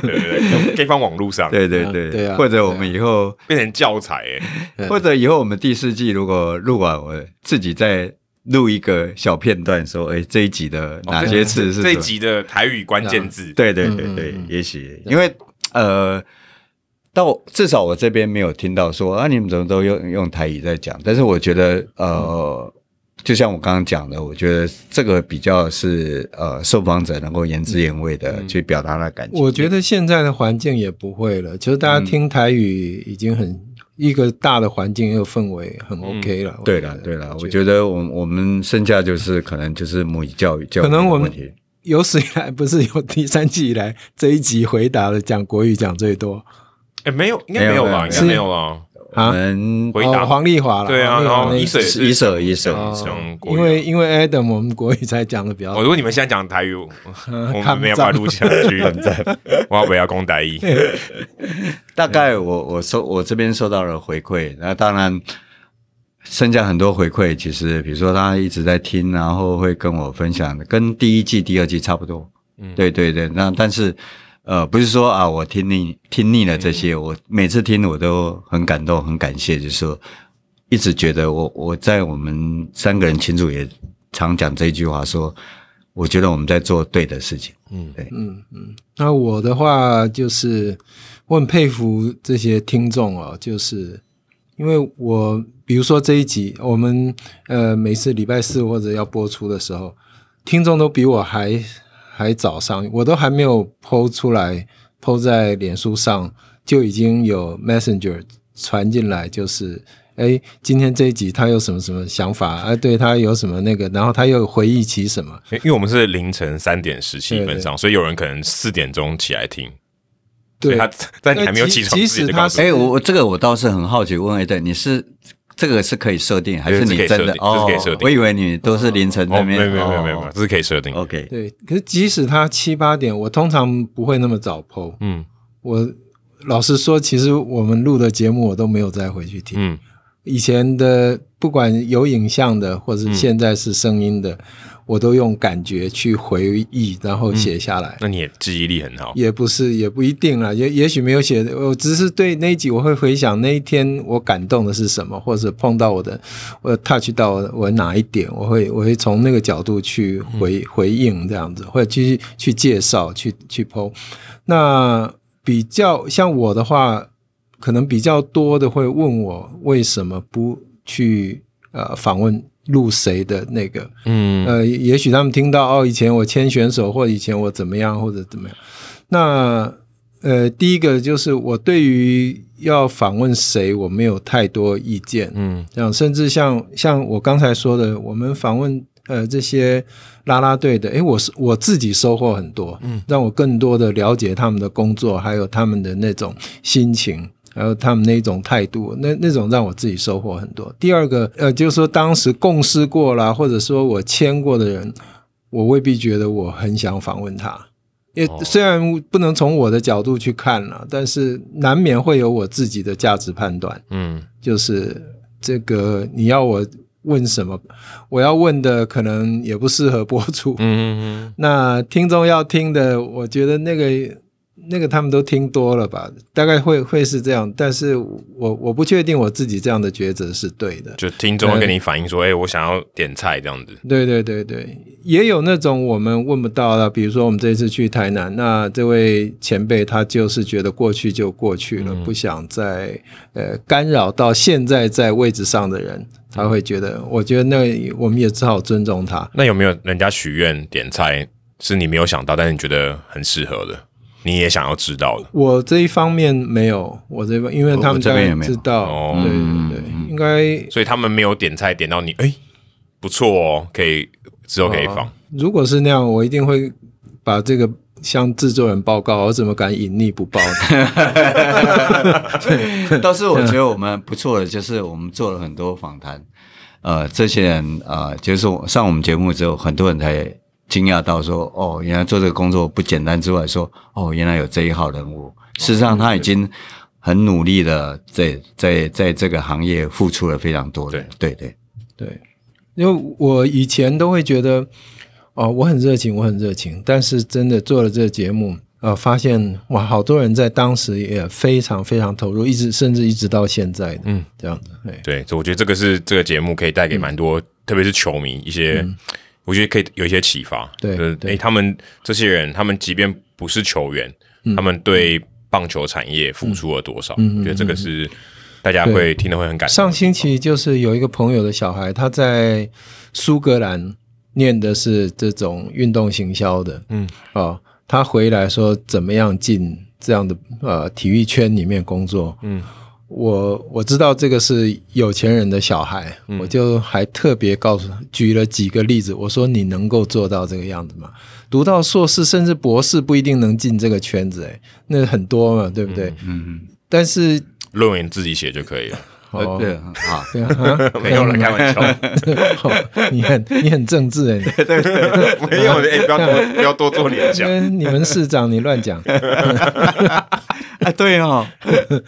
C: 对对对，可以放网络上，
A: 对对对。对啊，或者我们以后
C: 变成教材，
A: 哎，或者以后我们第四季如果录完，我自己再录一个小片段，说，哎，这一集的哪些词是
C: 这一集的台语关键字？
A: 对对对对，也许因为呃。到至少我这边没有听到说啊，你们怎么都用用台语在讲？但是我觉得，呃，就像我刚刚讲的，我觉得这个比较是呃，受访者能够言之言味的去表达他的感觉。
B: 我觉得现在的环境也不会了，其实大家听台语已经很、嗯、一个大的环境，一个氛围很 OK 了。
A: 嗯、对了，对了，我觉得我我们剩下就是可能就是母语教育教育的问题。可能我们
B: 有史以来不是有第三季以来这一集回答的讲国语讲最多。
C: 哎，没有，应该没有吧？应该没有了。
A: 我们
B: 回答黄丽华了。
C: 对啊，然后一水
A: 一水一水，
B: 因为因为 Adam 我们国语才讲的比较。
C: 如果你们现在讲台语，我们没有办法录下去。我要不要讲台语？
A: 大概我我收我这边收到了回馈，那当然剩下很多回馈，其实比如说他一直在听，然后会跟我分享的，跟第一季、第二季差不多。嗯，对对对，那但是。呃，不是说啊，我听腻听腻了这些，我每次听我都很感动，很感谢，就是说一直觉得我我在我们三个人群组也常讲这一句话，说我觉得我们在做对的事情。嗯，对，
B: 嗯嗯。那我的话就是我很佩服这些听众哦，就是因为我比如说这一集我们呃每次礼拜四或者要播出的时候，听众都比我还。还早上，我都还没有 PO 出来，PO 在脸书上，就已经有 Messenger 传进来，就是，哎，今天这一集他有什么什么想法？哎，对他有什么那个，然后他又回忆起什么？
C: 因为我们是凌晨三点十七分上，对对，所以有人可能四点钟起来听，对他，但你还没有起床，
B: 即使他，
A: 哎，我我这个我倒是很好奇，问一下，你是？这个是可以设定，还是你真的？
C: 哦，可以设定。
A: 我以为你都是凌晨那边。没有
C: 没有没有没有，这是可以设定。
A: OK。
B: 对，可是即使他七八点，我通常不会那么早 PO。嗯，我老实说，其实我们录的节目我都没有再回去听。嗯，以前的不管有影像的，或者现在是声音的。我都用感觉去回忆，然后写下来。嗯、
C: 那你也记忆力很好？
B: 也不是，也不一定啦。也也许没有写，我只是对那一集我会回想那一天我感动的是什么，或者碰到我的，我 touch 到我哪一点，我会我会从那个角度去回、嗯、回应这样子，或者继续去介绍去去 po。那比较像我的话，可能比较多的会问我为什么不去呃访问。录谁的那个，嗯，呃，也许他们听到哦，以前我签选手，或以前我怎么样，或者怎么样。那呃，第一个就是我对于要访问谁，我没有太多意见，嗯，这样甚至像像我刚才说的，我们访问呃这些啦啦队的，诶，我是我自己收获很多，嗯，让我更多的了解他们的工作，还有他们的那种心情。还有他们那种态度，那那种让我自己收获很多。第二个，呃，就是说当时共事过啦，或者说我签过的人，我未必觉得我很想访问他。也虽然不能从我的角度去看了，但是难免会有我自己的价值判断。嗯，就是这个你要我问什么，我要问的可能也不适合播出。嗯嗯嗯。那听众要听的，我觉得那个。那个他们都听多了吧，大概会会是这样，但是我我不确定我自己这样的抉择是对的。
C: 就听众会跟你反映说，哎、我想要点菜这样子。
B: 对对对对，也有那种我们问不到的，比如说我们这次去台南，那这位前辈他就是觉得过去就过去了，嗯、不想再呃干扰到现在在位置上的人，他会觉得，我觉得那我们也只好尊重他。
C: 那有没有人家许愿点菜是你没有想到，但是你觉得很适合的？你也想要知道的？
B: 我这一方面没有，我这边因为他们这边知道，
C: 哦、
B: 对对对，嗯、应该
C: 所以他们没有点菜点到你，哎，不错哦，可以之后可以放、哦。
B: 如果是那样，我一定会把这个向制作人报告，我怎么敢隐匿不报
A: 呢？倒是我觉得我们不错的，就是我们做了很多访谈，呃，这些人啊、呃，就是上我们节目之后，很多人才。惊讶到说：“哦，原来做这个工作不简单。”之外，说：“哦，原来有这一号人物。”事实上，他已经很努力的在在在这个行业付出了非常多的。对。对
B: 对。对，因为我以前都会觉得，哦，我很热情，我很热情。但是真的做了这个节目，呃，发现哇，好多人在当时也非常非常投入，一直甚至一直到现在的，嗯，这样子。
C: 对，对，我觉得这个是这个节目可以带给蛮多，嗯、特别是球迷一些。嗯我觉得可以有一些启发，
B: 对，
C: 就是诶，他们这些人，他们即便不是球员，嗯、他们对棒球产业付出了多少？嗯、我觉得这个是大家会听得会很感动。
B: 上星期就是有一个朋友的小孩，他在苏格兰念的是这种运动行销的，嗯，哦，他回来说怎么样进这样的呃体育圈里面工作，嗯。我我知道这个是有钱人的小孩，嗯、我就还特别告诉他，举了几个例子。我说你能够做到这个样子吗？读到硕士甚至博士不一定能进这个圈子，哎，那很多嘛，对不对？嗯嗯。但是
C: 论文自己写就可以了。
B: 哦，对，
C: 啊，没有了，开玩
B: 笑。你很你很政治哎，
C: 对对对，没有，哎，不要多不要多做联想。
B: 你们市长，你乱讲。
A: 啊，对哦，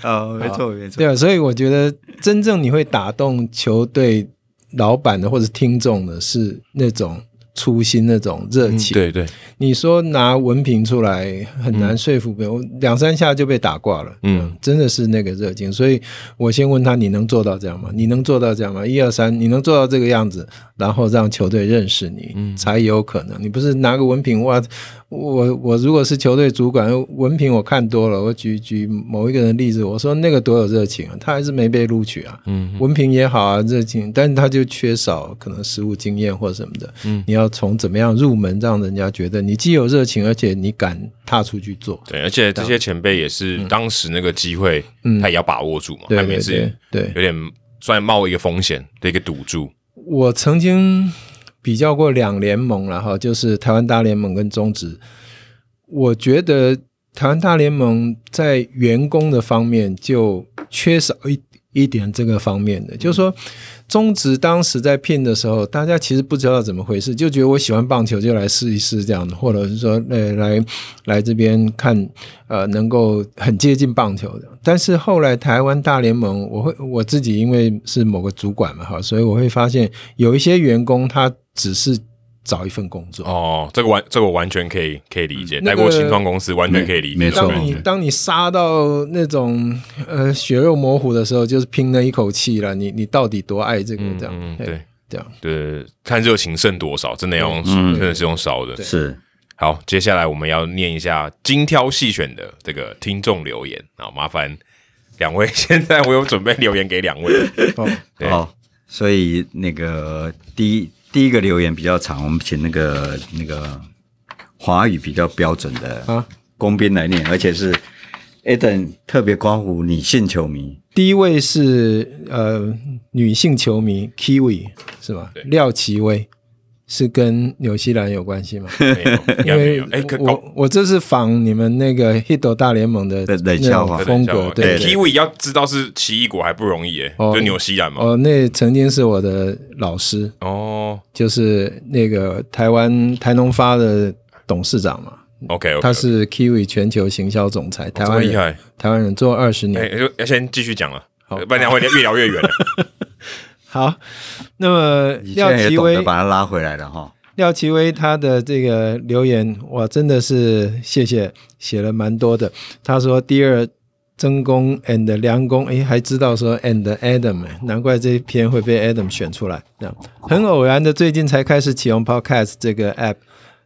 A: 哦，没错没错。
B: 对啊，所以我觉得真正你会打动球队老板的或者听众的是那种。初心那种热情，
C: 嗯、对对，
B: 你说拿文凭出来很难说服别人，嗯、两三下就被打挂了。嗯，真的是那个热情，所以我先问他：你能做到这样吗？你能做到这样吗？一二三，你能做到这个样子，然后让球队认识你，嗯、才有可能。你不是拿个文凭哇？我我如果是球队主管，文凭我看多了，我举举某一个人的例子，我说那个多有热情啊，他还是没被录取啊。嗯，文凭也好啊，热情，但是他就缺少可能实务经验或什么的。嗯，你要从怎么样入门，让人家觉得你既有热情，而且你敢踏出去做。
C: 对，而且这些前辈也是当时那个机会，他也要把握住嘛。
B: 对，
C: 也是对，有点算冒一个风险的一个赌注。
B: 我曾经。比较过两联盟然后，就是台湾大联盟跟中职。我觉得台湾大联盟在员工的方面就缺少一一点这个方面的，就是说。中职当时在聘的时候，大家其实不知道怎么回事，就觉得我喜欢棒球就来试一试这样的，或者是说，呃，来来这边看，呃，能够很接近棒球的。但是后来台湾大联盟，我会我自己因为是某个主管嘛，哈，所以我会发现有一些员工他只是。找一份工作
C: 哦，这个完这个我完全可以可以理解，待过新创公司完全可以理解。
A: 没错，
B: 当你当你杀到那种呃血肉模糊的时候，就是拼了一口气了。你你到底多爱这个这样？对，这样
C: 对，看热情剩多少，真的要用真的是用烧的。
A: 是
C: 好，接下来我们要念一下精挑细选的这个听众留言啊，麻烦两位，现在我有准备留言给两位。
A: 哦好，所以那个第一。第一个留言比较长，我们请那个那个华语比较标准的啊，工兵来念，而且是 Eden 特别关乎女性球迷。
B: 第一位是呃女性球迷 Kiwi 是吧？廖奇威。是跟纽西兰有关系吗？
C: 没有，因为
B: 我我这是仿你们那个 Hito 大联盟的冷笑话风格。对
C: ，Kiwi 要知道是奇异果还不容易诶，就纽西兰嘛。
B: 哦，那曾经是我的老师哦，就是那个台湾台农发的董事长嘛。
C: OK，
B: 他是 Kiwi 全球行销总裁，台湾厉害，台湾人做二十年。
C: 要先继续讲了，不然会越聊越远了。
B: 好，那么廖奇威
A: 把他拉回来了哈。
B: 廖奇威他的这个留言，哇，真的是谢谢，写了蛮多的。他说第二曾公 and 梁公，哎，还知道说 and Adam，难怪这一篇会被 Adam 选出来。这样很偶然的，最近才开始启用 Podcast 这个 App。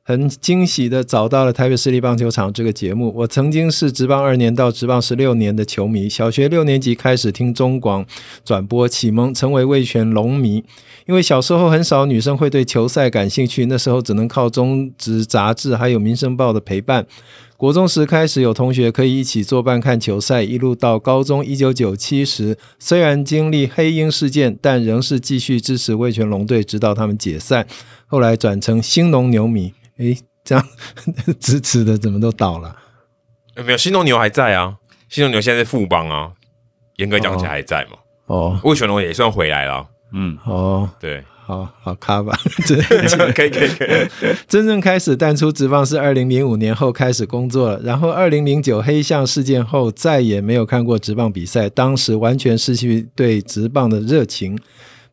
B: 很惊喜的找到了台北市立棒球场这个节目。我曾经是职棒二年到职棒十六年的球迷，小学六年级开始听中广转播启蒙，成为味全龙迷。因为小时候很少女生会对球赛感兴趣，那时候只能靠中职杂志还有民生报的陪伴。国中时开始有同学可以一起作伴看球赛，一路到高中一九九七时，虽然经历黑鹰事件，但仍是继续支持味全龙队，直到他们解散。后来转成兴农牛米，诶，这样 支持的怎么都倒了？
C: 没有，兴农牛还在啊，兴农牛现在在富邦啊，严格讲起来还在嘛。
B: 哦，
C: 魏全龙也算回来了。
B: 嗯，哦，
C: 对。
B: 好好卡吧，可以可以可以。真正开始淡出职棒是二零零五年后开始工作了，然后二零零九黑象事件后再也没有看过职棒比赛，当时完全失去对职棒的热情。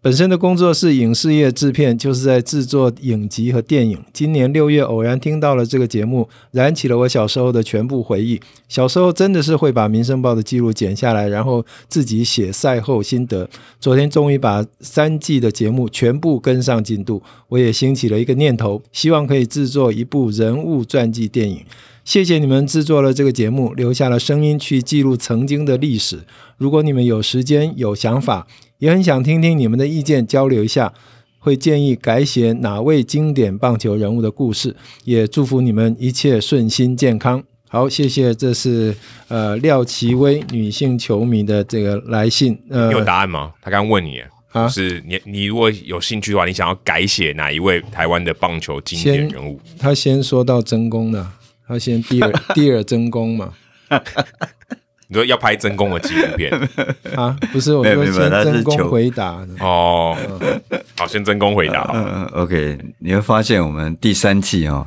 B: 本身的工作是影视业制片，就是在制作影集和电影。今年六月偶然听到了这个节目，燃起了我小时候的全部回忆。小时候真的是会把《民生报》的记录剪下来，然后自己写赛后心得。昨天终于把三季的节目全部跟上进度，我也兴起了一个念头，希望可以制作一部人物传记电影。谢谢你们制作了这个节目，留下了声音去记录曾经的历史。如果你们有时间、有想法，也很想听听你们的意见，交流一下。会建议改写哪位经典棒球人物的故事，也祝福你们一切顺心健康。好，谢谢。这是呃廖奇薇女性球迷的这个来信。呃，
C: 有答案吗？他刚刚问你啊，是你你如果有兴趣的话，你想要改写哪一位台湾的棒球经典人物？
B: 他先说到真功的。他先第二 第二真功嘛？
C: 你说要拍真功的纪录片
B: 啊？不是，我说先真功回答
C: 哦。好，先真功回答。
A: 嗯 OK，你会发现我们第三季哦，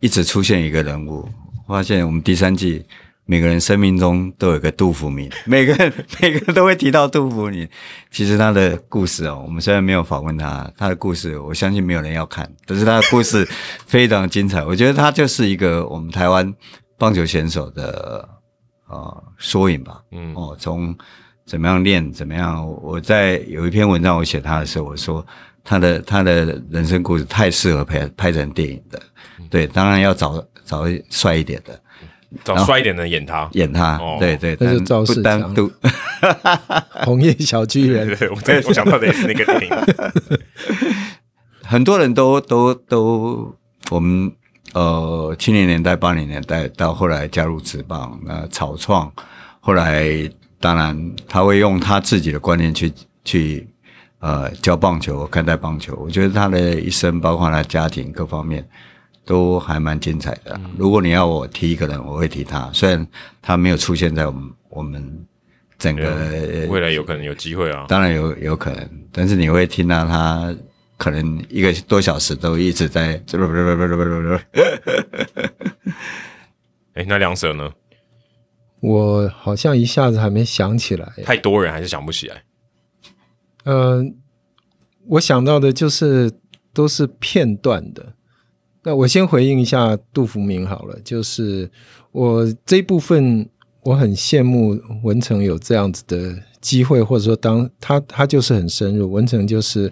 A: 一直出现一个人物，发现我们第三季。每个人生命中都有个杜甫明，每个人每个人都会提到杜甫明。其实他的故事哦，我们虽然没有访问他，他的故事我相信没有人要看，但是他的故事非常精彩。我觉得他就是一个我们台湾棒球选手的呃缩影吧。嗯，哦，从怎么样练，怎么样。我在有一篇文章我写他的时候，我说他的他的人生故事太适合拍拍成电影的。对，当然要找找帅一点的。
C: 找帅一点的演他，
A: 演他，哦、对对，
B: 那是赵世强，红叶小巨人，
C: 对，我我想到的也是那个电影。
A: 很多人都都都，我们呃七零年代、八零年代到后来加入职棒，那草创，后来当然他会用他自己的观念去去呃教棒球、看待棒球。我觉得他的一生，包括他家庭各方面。都还蛮精彩的。如果你要我提一个人，我会提他。虽然他没有出现在我们我们整个
C: 未来有可能有机会啊，
A: 当然有有可能。但是你会听到他可能一个多小时都一直在。
C: 哎，那两者呢？
B: 我好像一下子还没想起来。
C: 太多人还是想不起来。
B: 嗯、呃，我想到的就是都是片段的。那我先回应一下杜福明好了，就是我这一部分我很羡慕文成有这样子的机会，或者说当他他就是很深入，文成就是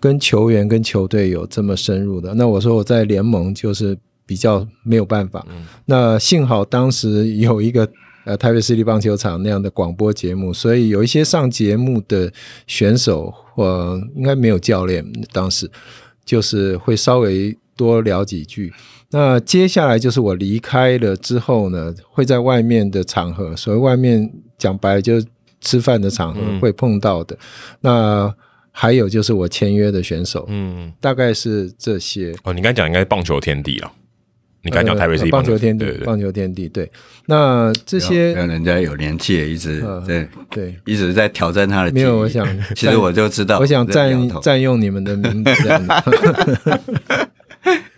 B: 跟球员跟球队有这么深入的。那我说我在联盟就是比较没有办法。嗯、那幸好当时有一个呃台北市立棒球场那样的广播节目，所以有一些上节目的选手或应该没有教练，当时就是会稍微。多聊几句，那接下来就是我离开了之后呢，会在外面的场合，所谓外面讲白了就是吃饭的场合会碰到的。嗯、那还有就是我签约的选手，嗯，大概是这些。
C: 哦，你刚才讲应该是棒球天地了，你刚才讲台北是
B: 棒球天地，棒球天地。对，那这些
A: 让人家有年纪也一直、呃、对
B: 对
A: 一直在挑战他的。
B: 没有，我想
A: 其实我就知道，
B: 我想占占用你们的名字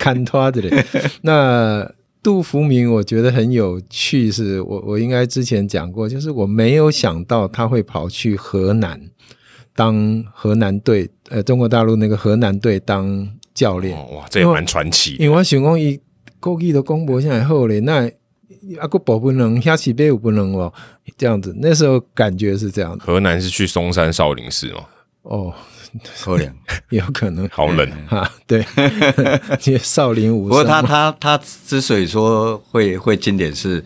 B: 看他的嘞，那杜福明我觉得很有趣，是我我应该之前讲过，就是我没有想到他会跑去河南当河南队，呃，中国大陆那个河南队当教练。
C: 哇，这也蛮传奇。
B: 因为我想讲伊过去的公博现在好嘞，那阿个保不能，下棋杯不能哦，这样子，那时候感觉是这样。
C: 河南是去嵩山少林寺吗？
B: 哦。
A: 喝凉，
B: 有可能
C: 好冷
B: 啊。对，少林武。
A: 不过他他他之所以说会会经典，是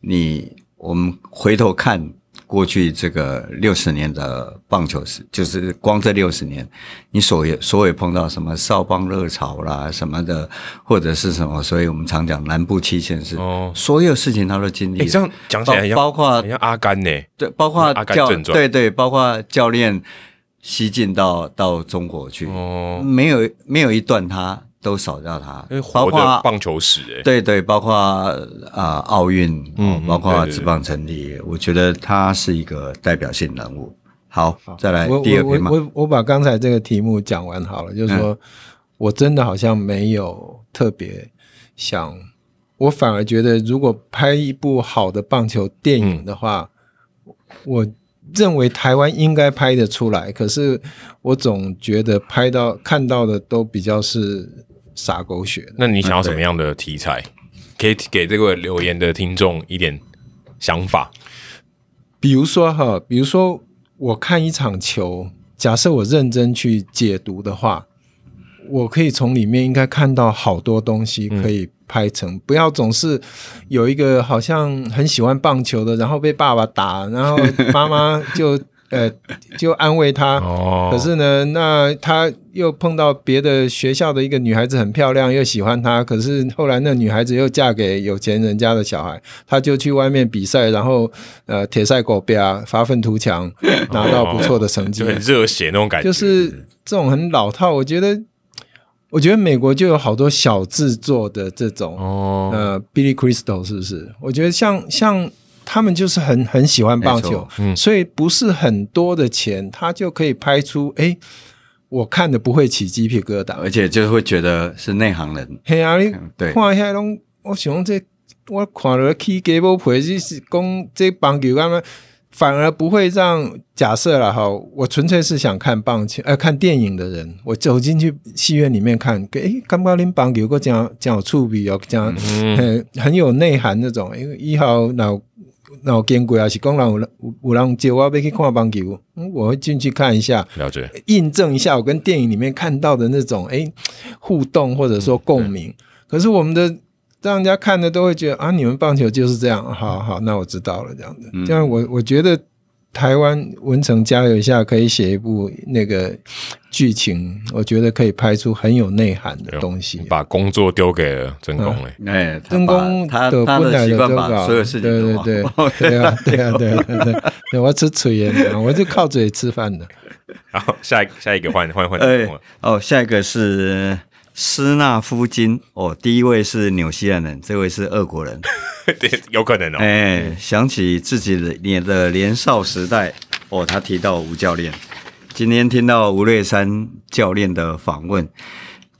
A: 你我们回头看过去这个六十年的棒球史，就是光这六十年，你所有所有碰到什么少棒热潮啦什么的，或者是什么，所以我们常讲南部七县市，哦，所有事情他都经历。
C: 你、欸、这样讲起来，
A: 包括
C: 像阿甘呢，
A: 对，包括教，对对，包括教练西进到到中国去，哦，没有没有一段他。都少掉他，包括
C: 棒球史，哎，
A: 对对，包括啊奥运，嗯，包括职棒成立，对对对，我觉得他是一个代表性人物。好，好再来第二篇嘛。
B: 我我我，我把刚才这个题目讲完好了，就是说、嗯、我真的好像没有特别想，我反而觉得如果拍一部好的棒球电影的话，嗯、我认为台湾应该拍得出来。可是我总觉得拍到看到的都比较是。撒狗血，
C: 那你想要什么样的题材？可以给这个留言的听众一点想法。
B: 比如说哈，比如说我看一场球，假设我认真去解读的话，我可以从里面应该看到好多东西可以拍成。嗯、不要总是有一个好像很喜欢棒球的，然后被爸爸打，然后 妈妈就。呃，就安慰他。哦。可是呢，那他又碰到别的学校的一个女孩子很漂亮，又喜欢他。可是后来那女孩子又嫁给有钱人家的小孩，他就去外面比赛，然后呃铁赛狗标发愤图强，拿到不错的成绩，
C: 就很热血那种感觉。
B: 就是这种很老套。我觉得，我觉得美国就有好多小制作的这种。哦。呃，Billy Crystal 是不是？我觉得像像。他们就是很很喜欢棒球，嗯，所以不是很多的钱，他就可以拍出，哎，我看的不会起鸡皮疙瘩，
A: 而且就会觉得是内行人。
B: 嘿啊，你看一下拢，我想这我看了起鸡皮皮，就是讲这棒球他们反而不会让假设了哈，我纯粹是想看棒球，呃，看电影的人，我走进去戏院里面看，哎，刚刚恁棒球个讲讲触笔哦，讲很很有内涵那种，因为一号脑。那我见过啊，是讲人有有人叫我要去看棒球，我会进去看一下，
C: 了解，
B: 印证一下我跟电影里面看到的那种哎、欸、互动或者说共鸣。嗯、可是我们的让人家看的都会觉得啊，你们棒球就是这样，好好，那我知道了，这样的。嗯、这样我我觉得。台湾文成加油一下，可以写一部那个剧情，我觉得可以拍出很有内涵的东西。
C: 把工作丢给了曾公嘞，
A: 哎，
B: 曾公
A: 他的习惯把所有事情
B: 对对对对啊对啊对啊对对，我吃嘴烟，我就靠嘴吃饭的。
C: 好，下一下一个换换换。
A: 哎哦，下一个是。斯纳夫金哦，第一位是纽西兰人，这位是俄国人，
C: 对，有可能哦。
A: 哎，想起自己的年的年少时代哦，他提到吴教练。今天听到吴瑞山教练的访问，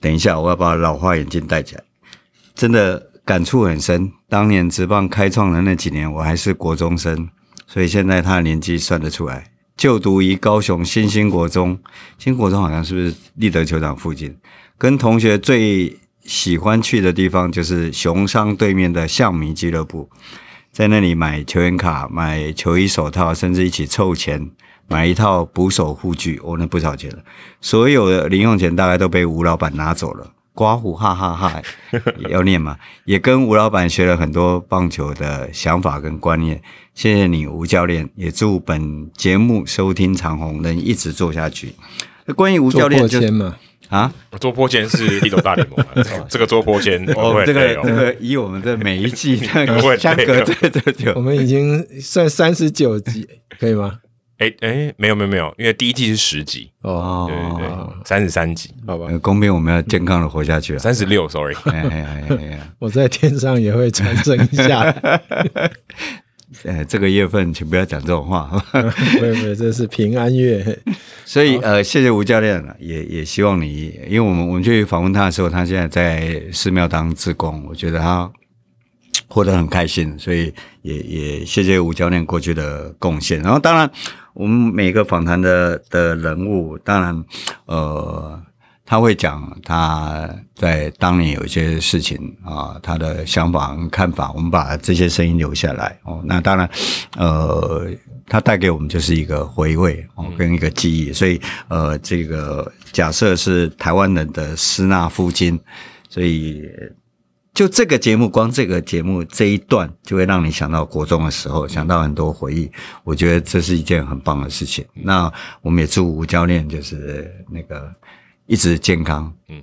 A: 等一下我要把老花眼镜戴起来，真的感触很深。当年职棒开创的那几年，我还是国中生，所以现在他的年纪算得出来。就读于高雄新兴国中，新国中好像是不是立德球场附近？跟同学最喜欢去的地方就是熊商对面的象迷俱乐部，在那里买球员卡、买球衣、手套，甚至一起凑钱买一套捕手护具，哦，那不少钱了。所有的零用钱大概都被吴老板拿走了，刮胡哈哈哈，要念嘛？也跟吴老板学了很多棒球的想法跟观念。谢谢你，吴教练，也祝本节目收听长虹能一直做下去。那关于吴教练就。啊，
C: 做破千是一种大联盟，这个做破千，
A: 哦，这个这个以我们的每一季 那个相隔这这久，
B: 我们已经算三十九集，可以吗？
C: 哎哎，没有没有没有，因为第一季是十集。哦，对对对，三十三集，
B: 好吧。
A: 公平，我们要健康的活下去。
C: 三十六，sorry，
B: 我在天上也会传承一下。
A: 呃，这个月份请不要讲这种话。
B: 没有没有，这是平安月。
A: 所以呃，谢谢吴教练，也也希望你，因为我们我们去访问他的时候，他现在在寺庙当志工，我觉得他活得很开心，所以也也谢谢吴教练过去的贡献。然后当然，我们每个访谈的的人物，当然呃。他会讲他在当年有一些事情啊，他的想法和看法，我们把这些声音留下来哦。那当然，呃，他带给我们就是一个回味哦，跟一个记忆。所以，呃，这个假设是台湾人的斯纳夫金，所以就这个节目，光这个节目这一段，就会让你想到国中的时候，想到很多回忆。我觉得这是一件很棒的事情。那我们也祝吴教练就是那个一直健康。嗯，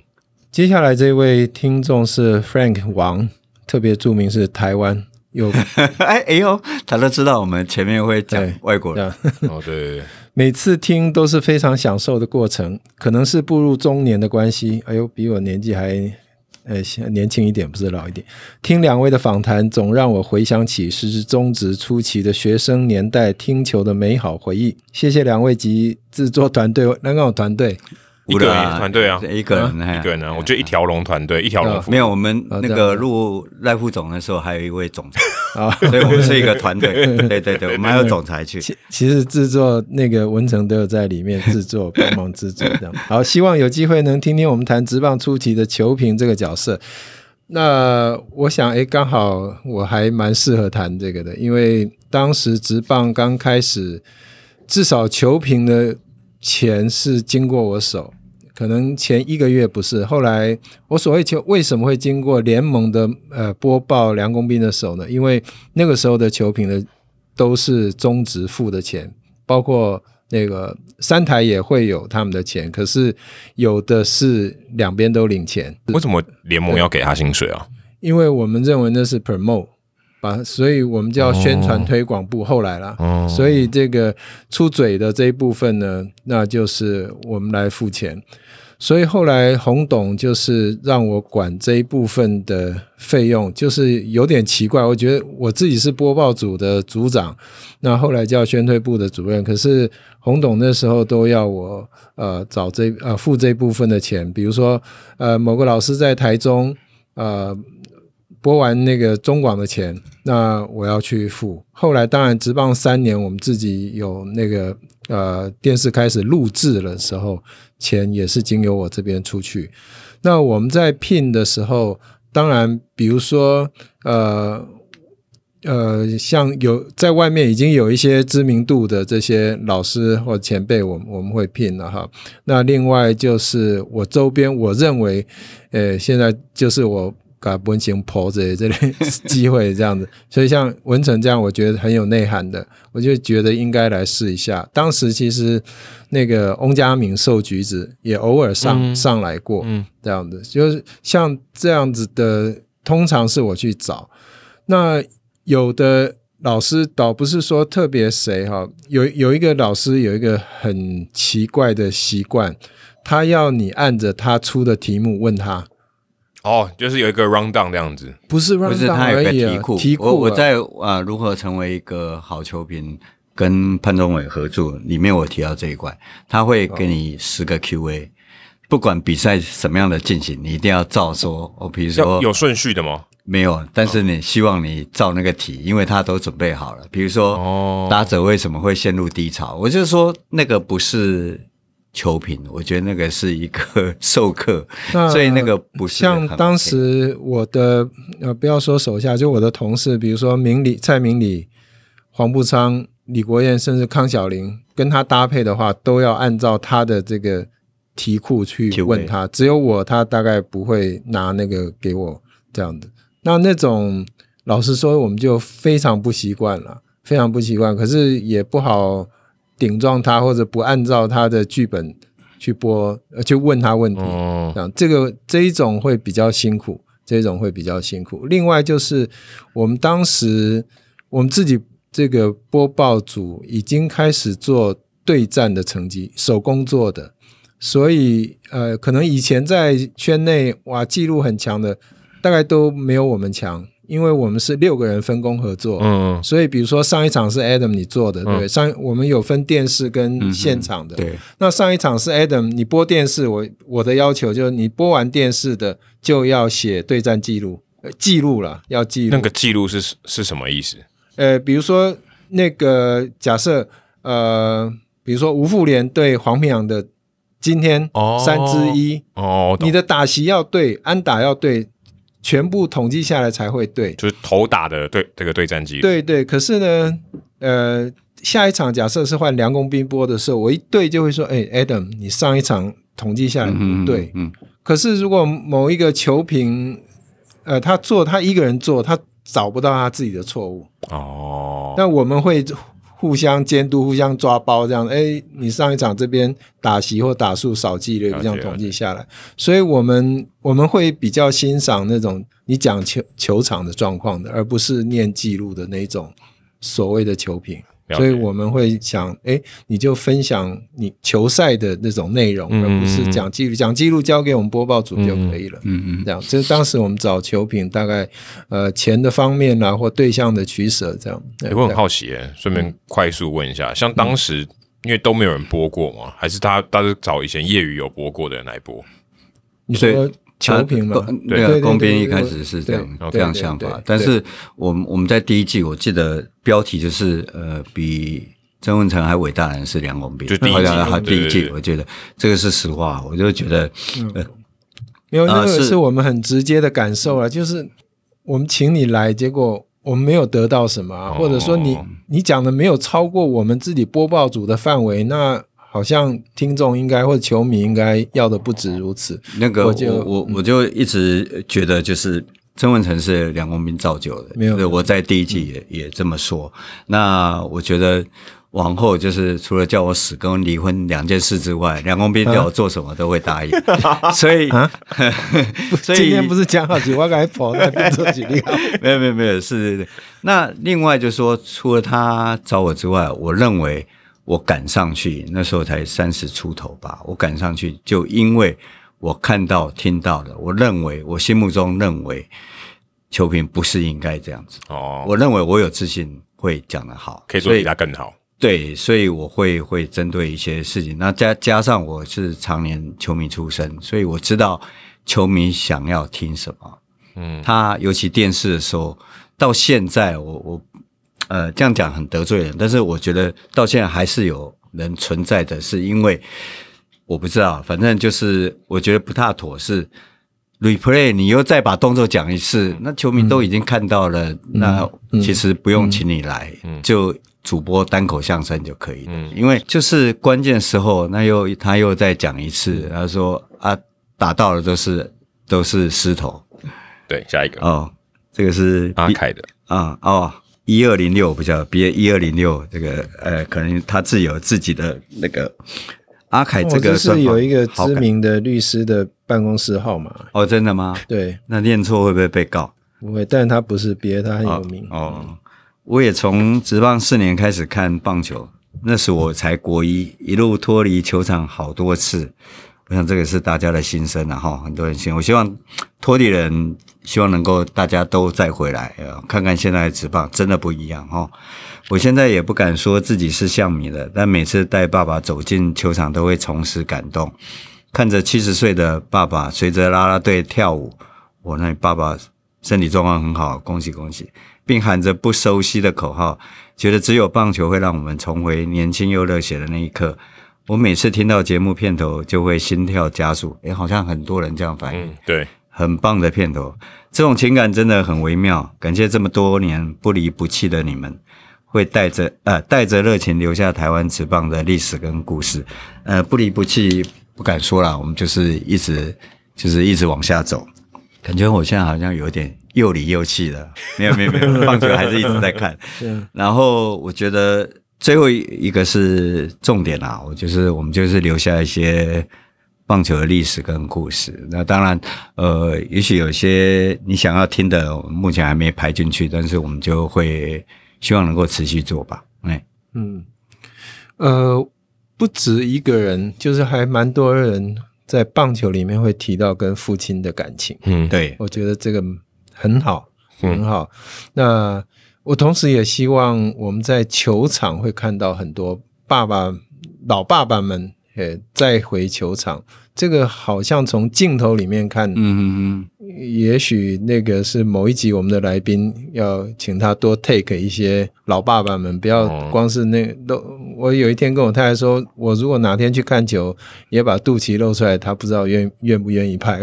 B: 接下来这位听众是 Frank 王，特别著名是台湾有
A: 哎哎呦，他都知道我们前面会讲外国人。
C: 哦，对，
B: 每次听都是非常享受的过程，可能是步入中年的关系。哎呦，比我年纪还。呃，年轻一点不是老一点。听两位的访谈，总让我回想起时值中职初期的学生年代听球的美好回忆。谢谢两位及制作团队，那个团队。
C: 一个人团队啊，
A: 一个人，
C: 一个人啊，我觉得一条龙团队，一条龙。
A: 没有，我们那个入赖副总的时候，还有一位总裁啊，所以我们是一个团队。对对对，我们还有总裁去。
B: 其其实制作那个文成都有在里面制作，帮忙制作这样。好，希望有机会能听听我们谈职棒初期的球评这个角色。那我想，哎，刚好我还蛮适合谈这个的，因为当时职棒刚开始，至少球评的钱是经过我手。可能前一个月不是，后来我所谓球为什么会经过联盟的呃播报梁公斌的手呢？因为那个时候的球评的都是中职付的钱，包括那个三台也会有他们的钱，可是有的是两边都领钱。
C: 为什么联盟要给他薪水啊？
B: 因为我们认为那是 promote。把，所以我们叫宣传推广部。后来啦，哦、所以这个出嘴的这一部分呢，那就是我们来付钱。所以后来洪董就是让我管这一部分的费用，就是有点奇怪。我觉得我自己是播报组的组长，那后来叫宣推部的主任，可是洪董那时候都要我呃找这呃付这部分的钱，比如说呃某个老师在台中呃。播完那个中广的钱，那我要去付。后来当然职棒三年，我们自己有那个呃电视开始录制的时候，钱也是经由我这边出去。那我们在聘的时候，当然比如说呃呃，像有在外面已经有一些知名度的这些老师或前辈，我们我们会聘了哈。那另外就是我周边，我认为呃现在就是我。搞文型婆子这类 机会这样子，所以像文成这样，我觉得很有内涵的，我就觉得应该来试一下。当时其实那个翁家明瘦橘子也偶尔上、嗯、上来过，嗯，这样子就是像这样子的，通常是我去找。那有的老师倒不是说特别谁哈，有有一个老师有一个很奇怪的习惯，他要你按着他出的题目问他。
C: 哦，就是有一个 round down 这样子，
B: 不是 rundown 而已啊。题库，
A: 我我在啊，如何成为一个好球评，跟潘宗伟合作里面，我提到这一块，他会给你十个 Q&A，、哦、不管比赛什么样的进行，你一定要照说。我比如说
C: 有顺序的吗？
A: 没有，但是你希望你照那个题，因为他都准备好了。比如说，哦打者为什么会陷入低潮？我就是说那个不是。球评，我觉得那个是一个 授课，那所以那个不是
B: 像当时我的呃，不要说手下，就我的同事，比如说明理、蔡明理、黄步昌、李国燕，甚至康小林，跟他搭配的话，都要按照他的这个题库去问他。只有我，他大概不会拿那个给我这样的。那那种老实说，我们就非常不习惯了，非常不习惯。可是也不好。顶撞他，或者不按照他的剧本去播，呃，去问他问题，哦、这个这一种会比较辛苦，这一种会比较辛苦。另外就是我们当时我们自己这个播报组已经开始做对战的成绩，手工做的，所以呃，可能以前在圈内哇记录很强的，大概都没有我们强。因为我们是六个人分工合作，嗯，所以比如说上一场是 Adam 你做的，对？上我们有分电视跟现场的，对。那上一场是 Adam 你播电视，我我的要求就是你播完电视的就要写对战记录，记录了要记录。
C: 那个记录是是什么意思？
B: 呃，比如说那个假设，呃，比如说吴富连对黄平洋的今天三之一，哦，你的打席要对，安打要对。全部统计下来才会对，
C: 就是头打的对这个对战记录。
B: 对对，可是呢，呃，下一场假设是换梁公斌播的时候，我一对就会说，哎，Adam，你上一场统计下来不对。嗯，嗯，嗯。可是如果某一个球评，呃，他做他一个人做，他找不到他自己的错误
C: 哦。
B: 那我们会互相监督、互相抓包，这样。哎，你上一场这边打席或打数少记了，这样统计下来，所以我们我们会比较欣赏那种你讲球球场的状况的，而不是念记录的那种所谓的球评。所以我们会想，哎，你就分享你球赛的那种内容，嗯、而不是讲记录。讲记录交给我们播报组就可以了。嗯嗯，这样。这是当时我们找球评，大概呃钱的方面啊，或对象的取舍这样。
C: 我很好奇，哎，顺便快速问一下，像当时因为都没有人播过嘛，还是他他是找以前业余有播过的人来播？
B: 你说？球评嘛，
A: 那个公编一开始是这样这样想法，但是我们我们在第一季，我记得标题就是呃，比曾文成还伟大的人是梁公斌，
C: 就第一季，
A: 他第一季，我觉得这个是实话，我就觉得，
B: 呃，没有那个是我们很直接的感受了，就是我们请你来，结果我们没有得到什么，或者说你你讲的没有超过我们自己播报组的范围，那。好像听众应该或者球迷应该要的不止如此。
A: 那个我就我我就一直觉得，就是曾文成是梁公斌造就的。没有，我在第一季也、嗯、也这么说。那我觉得往后就是除了叫我死跟离婚两件事之外，梁公斌叫我做什么都会答应。啊、所以啊，
B: 所以今天不是讲好几万个跑那边做几例？
A: 没有没有没有，是是是。那另外就是说，除了他找我之外，我认为。我赶上去，那时候才三十出头吧。我赶上去，就因为我看到、听到的，我认为，我心目中认为，球评不是应该这样子。哦，我认为我有自信会讲得好，
C: 可以做比他更好。
A: 对，所以我会会针对一些事情。那加加上我是常年球迷出身，所以我知道球迷想要听什么。嗯，他尤其电视的时候，到现在我我。呃，这样讲很得罪人，但是我觉得到现在还是有人存在的，是因为我不知道，反正就是我觉得不大妥，是 replay，你又再把动作讲一次，那球迷都已经看到了，嗯、那其实不用请你来，嗯、就主播单口相声就可以了，嗯、因为就是关键时候，那又他又再讲一次，他说啊，打到了都是都是石头，
C: 对，下一个。
A: 哦，这个是
C: 阿凯的。
A: 啊哦。一二零六不叫别一二零六这个呃，可能他自有自己的那个阿凯这个
B: 是有一个知名的律师的办公室号码
A: 哦，真的吗？
B: 对，
A: 那念错会不会被告？
B: 不会，但是他不是别，他很有名
A: 哦。哦，我也从职棒四年开始看棒球，那时我才国一，一路脱离球场好多次。我想这个是大家的心声啊，哈，很多人心。我希望托底人，希望能够大家都再回来，看看现在的职棒真的不一样哈。我现在也不敢说自己是象迷了，但每次带爸爸走进球场，都会重拾感动。看着七十岁的爸爸随着啦啦队跳舞，我那爸爸身体状况很好，恭喜恭喜，并喊着不熟悉的口号，觉得只有棒球会让我们重回年轻又热血的那一刻。我每次听到节目片头就会心跳加速，诶，好像很多人这样反应。
C: 嗯，对，
A: 很棒的片头，这种情感真的很微妙。感谢这么多年不离不弃的你们，会带着呃带着热情留下台湾职棒的历史跟故事。呃，不离不弃不敢说了，我们就是一直就是一直往下走。感觉我现在好像有点又离又弃了。没有没有没有，棒球还是一直在看。然后我觉得。最后一个是重点啦，我就是我们就是留下一些棒球的历史跟故事。那当然，呃，也许有些你想要听的，目前还没排进去，但是我们就会希望能够持续做吧。哎，
B: 嗯，呃，不止一个人，就是还蛮多人在棒球里面会提到跟父亲的感情。
A: 嗯，对，
B: 我觉得这个很好，很好。嗯、那。我同时也希望我们在球场会看到很多爸爸、老爸爸们，诶，再回球场。这个好像从镜头里面看，嗯嗯嗯，也许那个是某一集我们的来宾要请他多 take 一些老爸爸们，不要光是那都。我有一天跟我太太说，我如果哪天去看球，也把肚脐露出来，他不知道愿愿不愿意拍。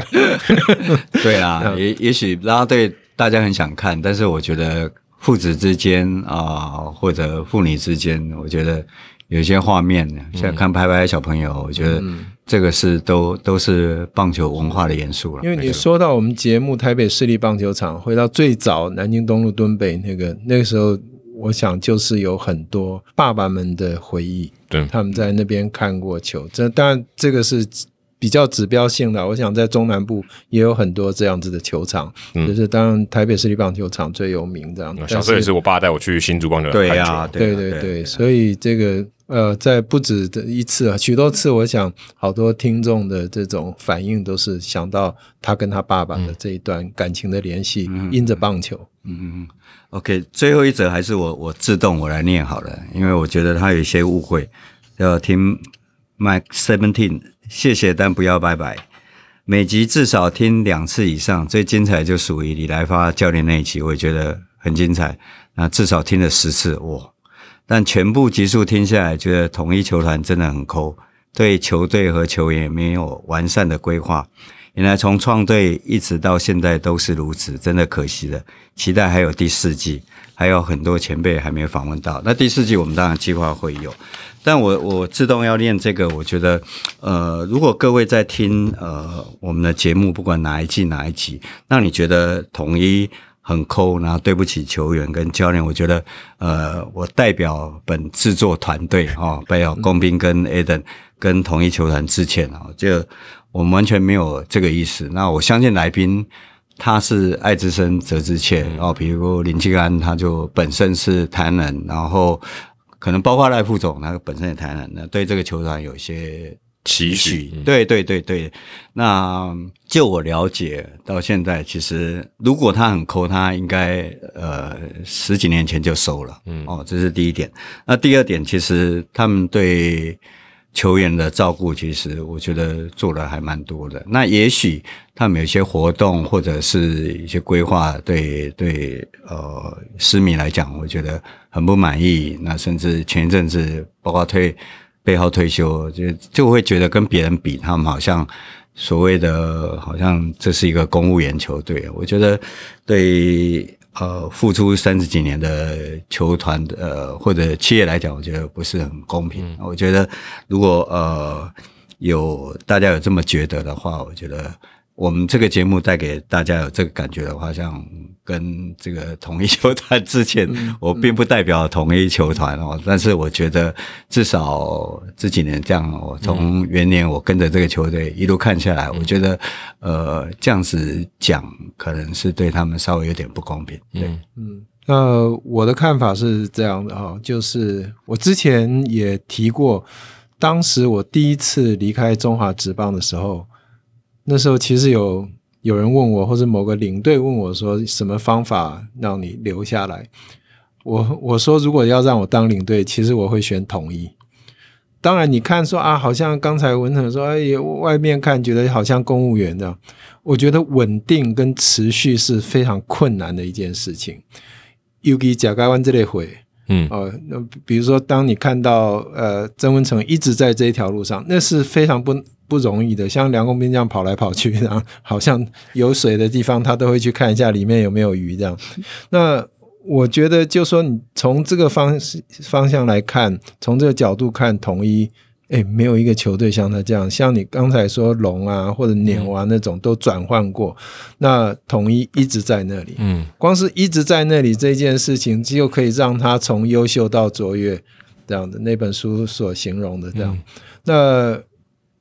A: 对啊，也也许大家对大家很想看，但是我觉得。父子之间啊，或者父女之间，我觉得有些画面，像看拍拍小朋友，嗯、我觉得这个是都都是棒球文化的元素了。
B: 因为你说到我们节目台北市立棒球场，回到最早南京东路敦北那个那个时候，我想就是有很多爸爸们的回忆，
C: 对，
B: 他们在那边看过球。这当然这个是。比较指标性的，我想在中南部也有很多这样子的球场，嗯、就是当然台北市立棒球场最有名这样。
C: 小时候也是我爸带我去新竹棒球场看球。
A: 对呀、啊，
B: 对对对，所以这个呃，在不止的一次啊，许多次，我想好多听众的这种反应都是想到他跟他爸爸的这一段感情的联系，嗯、因着棒球。
A: 嗯嗯嗯。OK，最后一则还是我我自动我来念好了，因为我觉得他有一些误会，要听 Mike Seventeen。谢谢，但不要拜拜。每集至少听两次以上，最精彩就属于李来发教练那一期，我也觉得很精彩。那至少听了十次，哇！但全部集数听下来，觉得统一球团真的很抠，对球队和球员没有完善的规划。原来从创队一直到现在都是如此，真的可惜了。期待还有第四季，还有很多前辈还没有访问到。那第四季我们当然计划会有。但我我自动要念这个，我觉得，呃，如果各位在听呃我们的节目，不管哪一季哪一集，那你觉得统一很抠，然后对不起球员跟教练，我觉得，呃，我代表本制作团队啊，代表工兵跟 Aden 跟同一球团致歉啊，就我们完全没有这个意思。那我相信来宾他是爱之深责之切，哦比如林庆安，他就本身是台南，然后。可能包括赖副总，他本身也台南那，对这个球团有一些期许。对对对对，那就我了解到现在，其实如果他很抠，他应该呃十几年前就收了。嗯，哦，这是第一点。那第二点，其实他们对。球员的照顾，其实我觉得做的还蛮多的。那也许他们有一些活动或者是一些规划，对对，呃，狮迷来讲，我觉得很不满意。那甚至前一阵子，包括退背后退休，就就会觉得跟别人比，他们好像所谓的，好像这是一个公务员球队。我觉得对。呃，付出三十几年的球团的呃或者企业来讲，我觉得不是很公平。嗯、我觉得如果呃有大家有这么觉得的话，我觉得。我们这个节目带给大家有这个感觉的话，像跟这个统一球团之前，我并不代表统一球团哦，但是我觉得至少这几年这样，我从元年我跟着这个球队一路看下来，我觉得呃这样子讲可能是对他们稍微有点不公平。对，
B: 嗯，那我的看法是这样的哈，就是我之前也提过，当时我第一次离开中华职棒的时候。那时候其实有有人问我，或者某个领队问我说，什么方法让你留下来？我我说，如果要让我当领队，其实我会选统一。当然，你看说啊，好像刚才文成说，哎，外面看觉得好像公务员这样。我觉得稳定跟持续是非常困难的一件事情。尤其甲盖湾这类会，嗯哦，那比如说，当你看到呃曾文成一直在这一条路上，那是非常不。不容易的，像梁公斌这样跑来跑去，然后好像有水的地方，他都会去看一下里面有没有鱼这样。那我觉得，就说你从这个方方向来看，从这个角度看，统一，哎，没有一个球队像他这样。像你刚才说龙啊或者鸟啊那种都转换过，嗯、那统一一直在那里。嗯，光是一直在那里这件事情，就可以让他从优秀到卓越这样的那本书所形容的这样。嗯、那。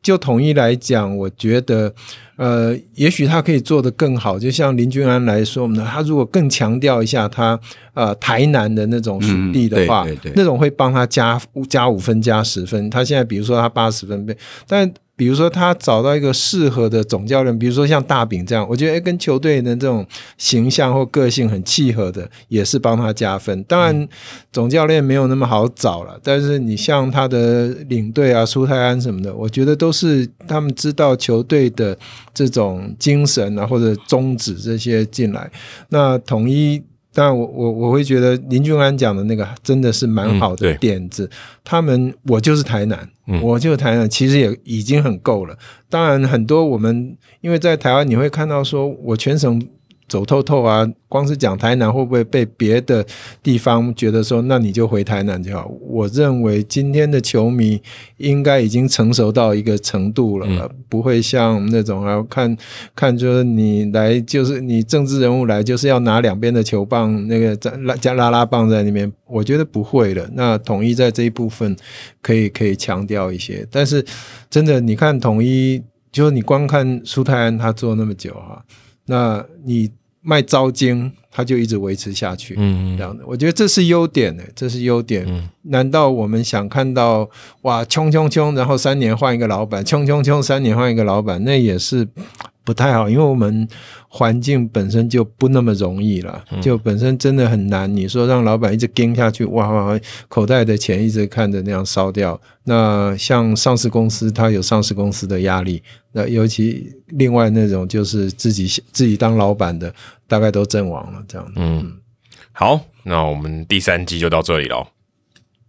B: 就统一来讲，我觉得，呃，也许他可以做得更好。就像林君安来说呢，他如果更强调一下他呃台南的那种属地的话，嗯、那种会帮他加加五分加十分。他现在比如说他八十分贝，但。比如说，他找到一个适合的总教练，比如说像大饼这样，我觉得诶跟球队的这种形象或个性很契合的，也是帮他加分。当然，总教练没有那么好找了，但是你像他的领队啊，苏泰安什么的，我觉得都是他们知道球队的这种精神啊，或者宗旨这些进来，那统一。但我我我会觉得林俊安讲的那个真的是蛮好的点子。嗯、他们我就是台南，嗯、我就是台南，其实也已经很够了。当然，很多我们因为在台湾，你会看到说我全省走透透啊！光是讲台南会不会被别的地方觉得说，那你就回台南就好？我认为今天的球迷应该已经成熟到一个程度了，嗯、不会像那种啊，看看就是你来就是你政治人物来就是要拿两边的球棒那个拉加拉拉棒在那边，我觉得不会了。那统一在这一部分可以可以强调一些，但是真的你看统一，就是你光看苏泰安他做那么久哈。那你卖招金，它就一直维持下去，嗯，这样的，我觉得这是优点呢，这是优点。嗯，难道我们想看到哇，冲冲冲，然后三年换一个老板，冲冲冲，三年换一个老板，那也是不太好，因为我们。环境本身就不那么容易了，就本身真的很难。你说让老板一直盯下去，哇哇，口袋的钱一直看着那样烧掉。那像上市公司，它有上市公司的压力。那尤其另外那种就是自己自己当老板的，大概都阵亡了。这样，嗯，
C: 好，那我们第三季就到这里了。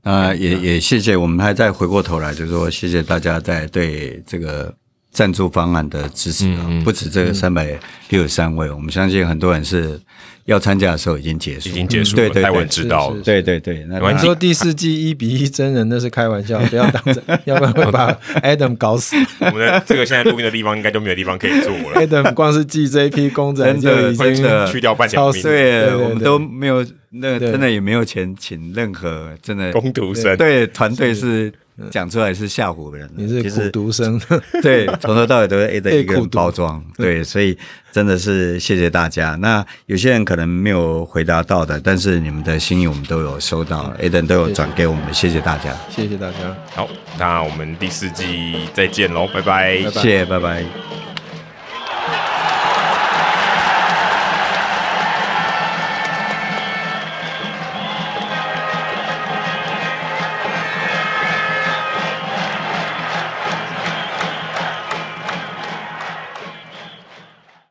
A: 啊，也也谢谢我们还再回过头来，就是说谢谢大家在对这个。赞助方案的支持啊，不止这个三百六十三位，我们相信很多人是要参加的时候已经结束，
C: 已经结束了，太晚知道了。
A: 对对对，
B: 那你说第四季一比一真人那是开玩笑，不要当真，要不然会把 Adam 搞死。
C: 我们的这个现在录音的地方应该就没有地方可以坐了。
B: Adam 光是寄这一批公仔就已经
C: 去掉半条命，
A: 对，我们都没有，那真的也没有钱请任何真的
C: 工读生，
A: 对团队是。讲出来是吓唬人，
B: 你是苦读生，
A: 对，从头到尾都是 A 的一个包装，对，所以真的是谢谢大家。那有些人可能没有回答到的，但是你们的心意我们都有收到，A 等都有转给我们，谢谢大家，
B: 谢谢大家。
C: 好，那我们第四季再见喽，拜拜，
A: 谢谢，拜拜。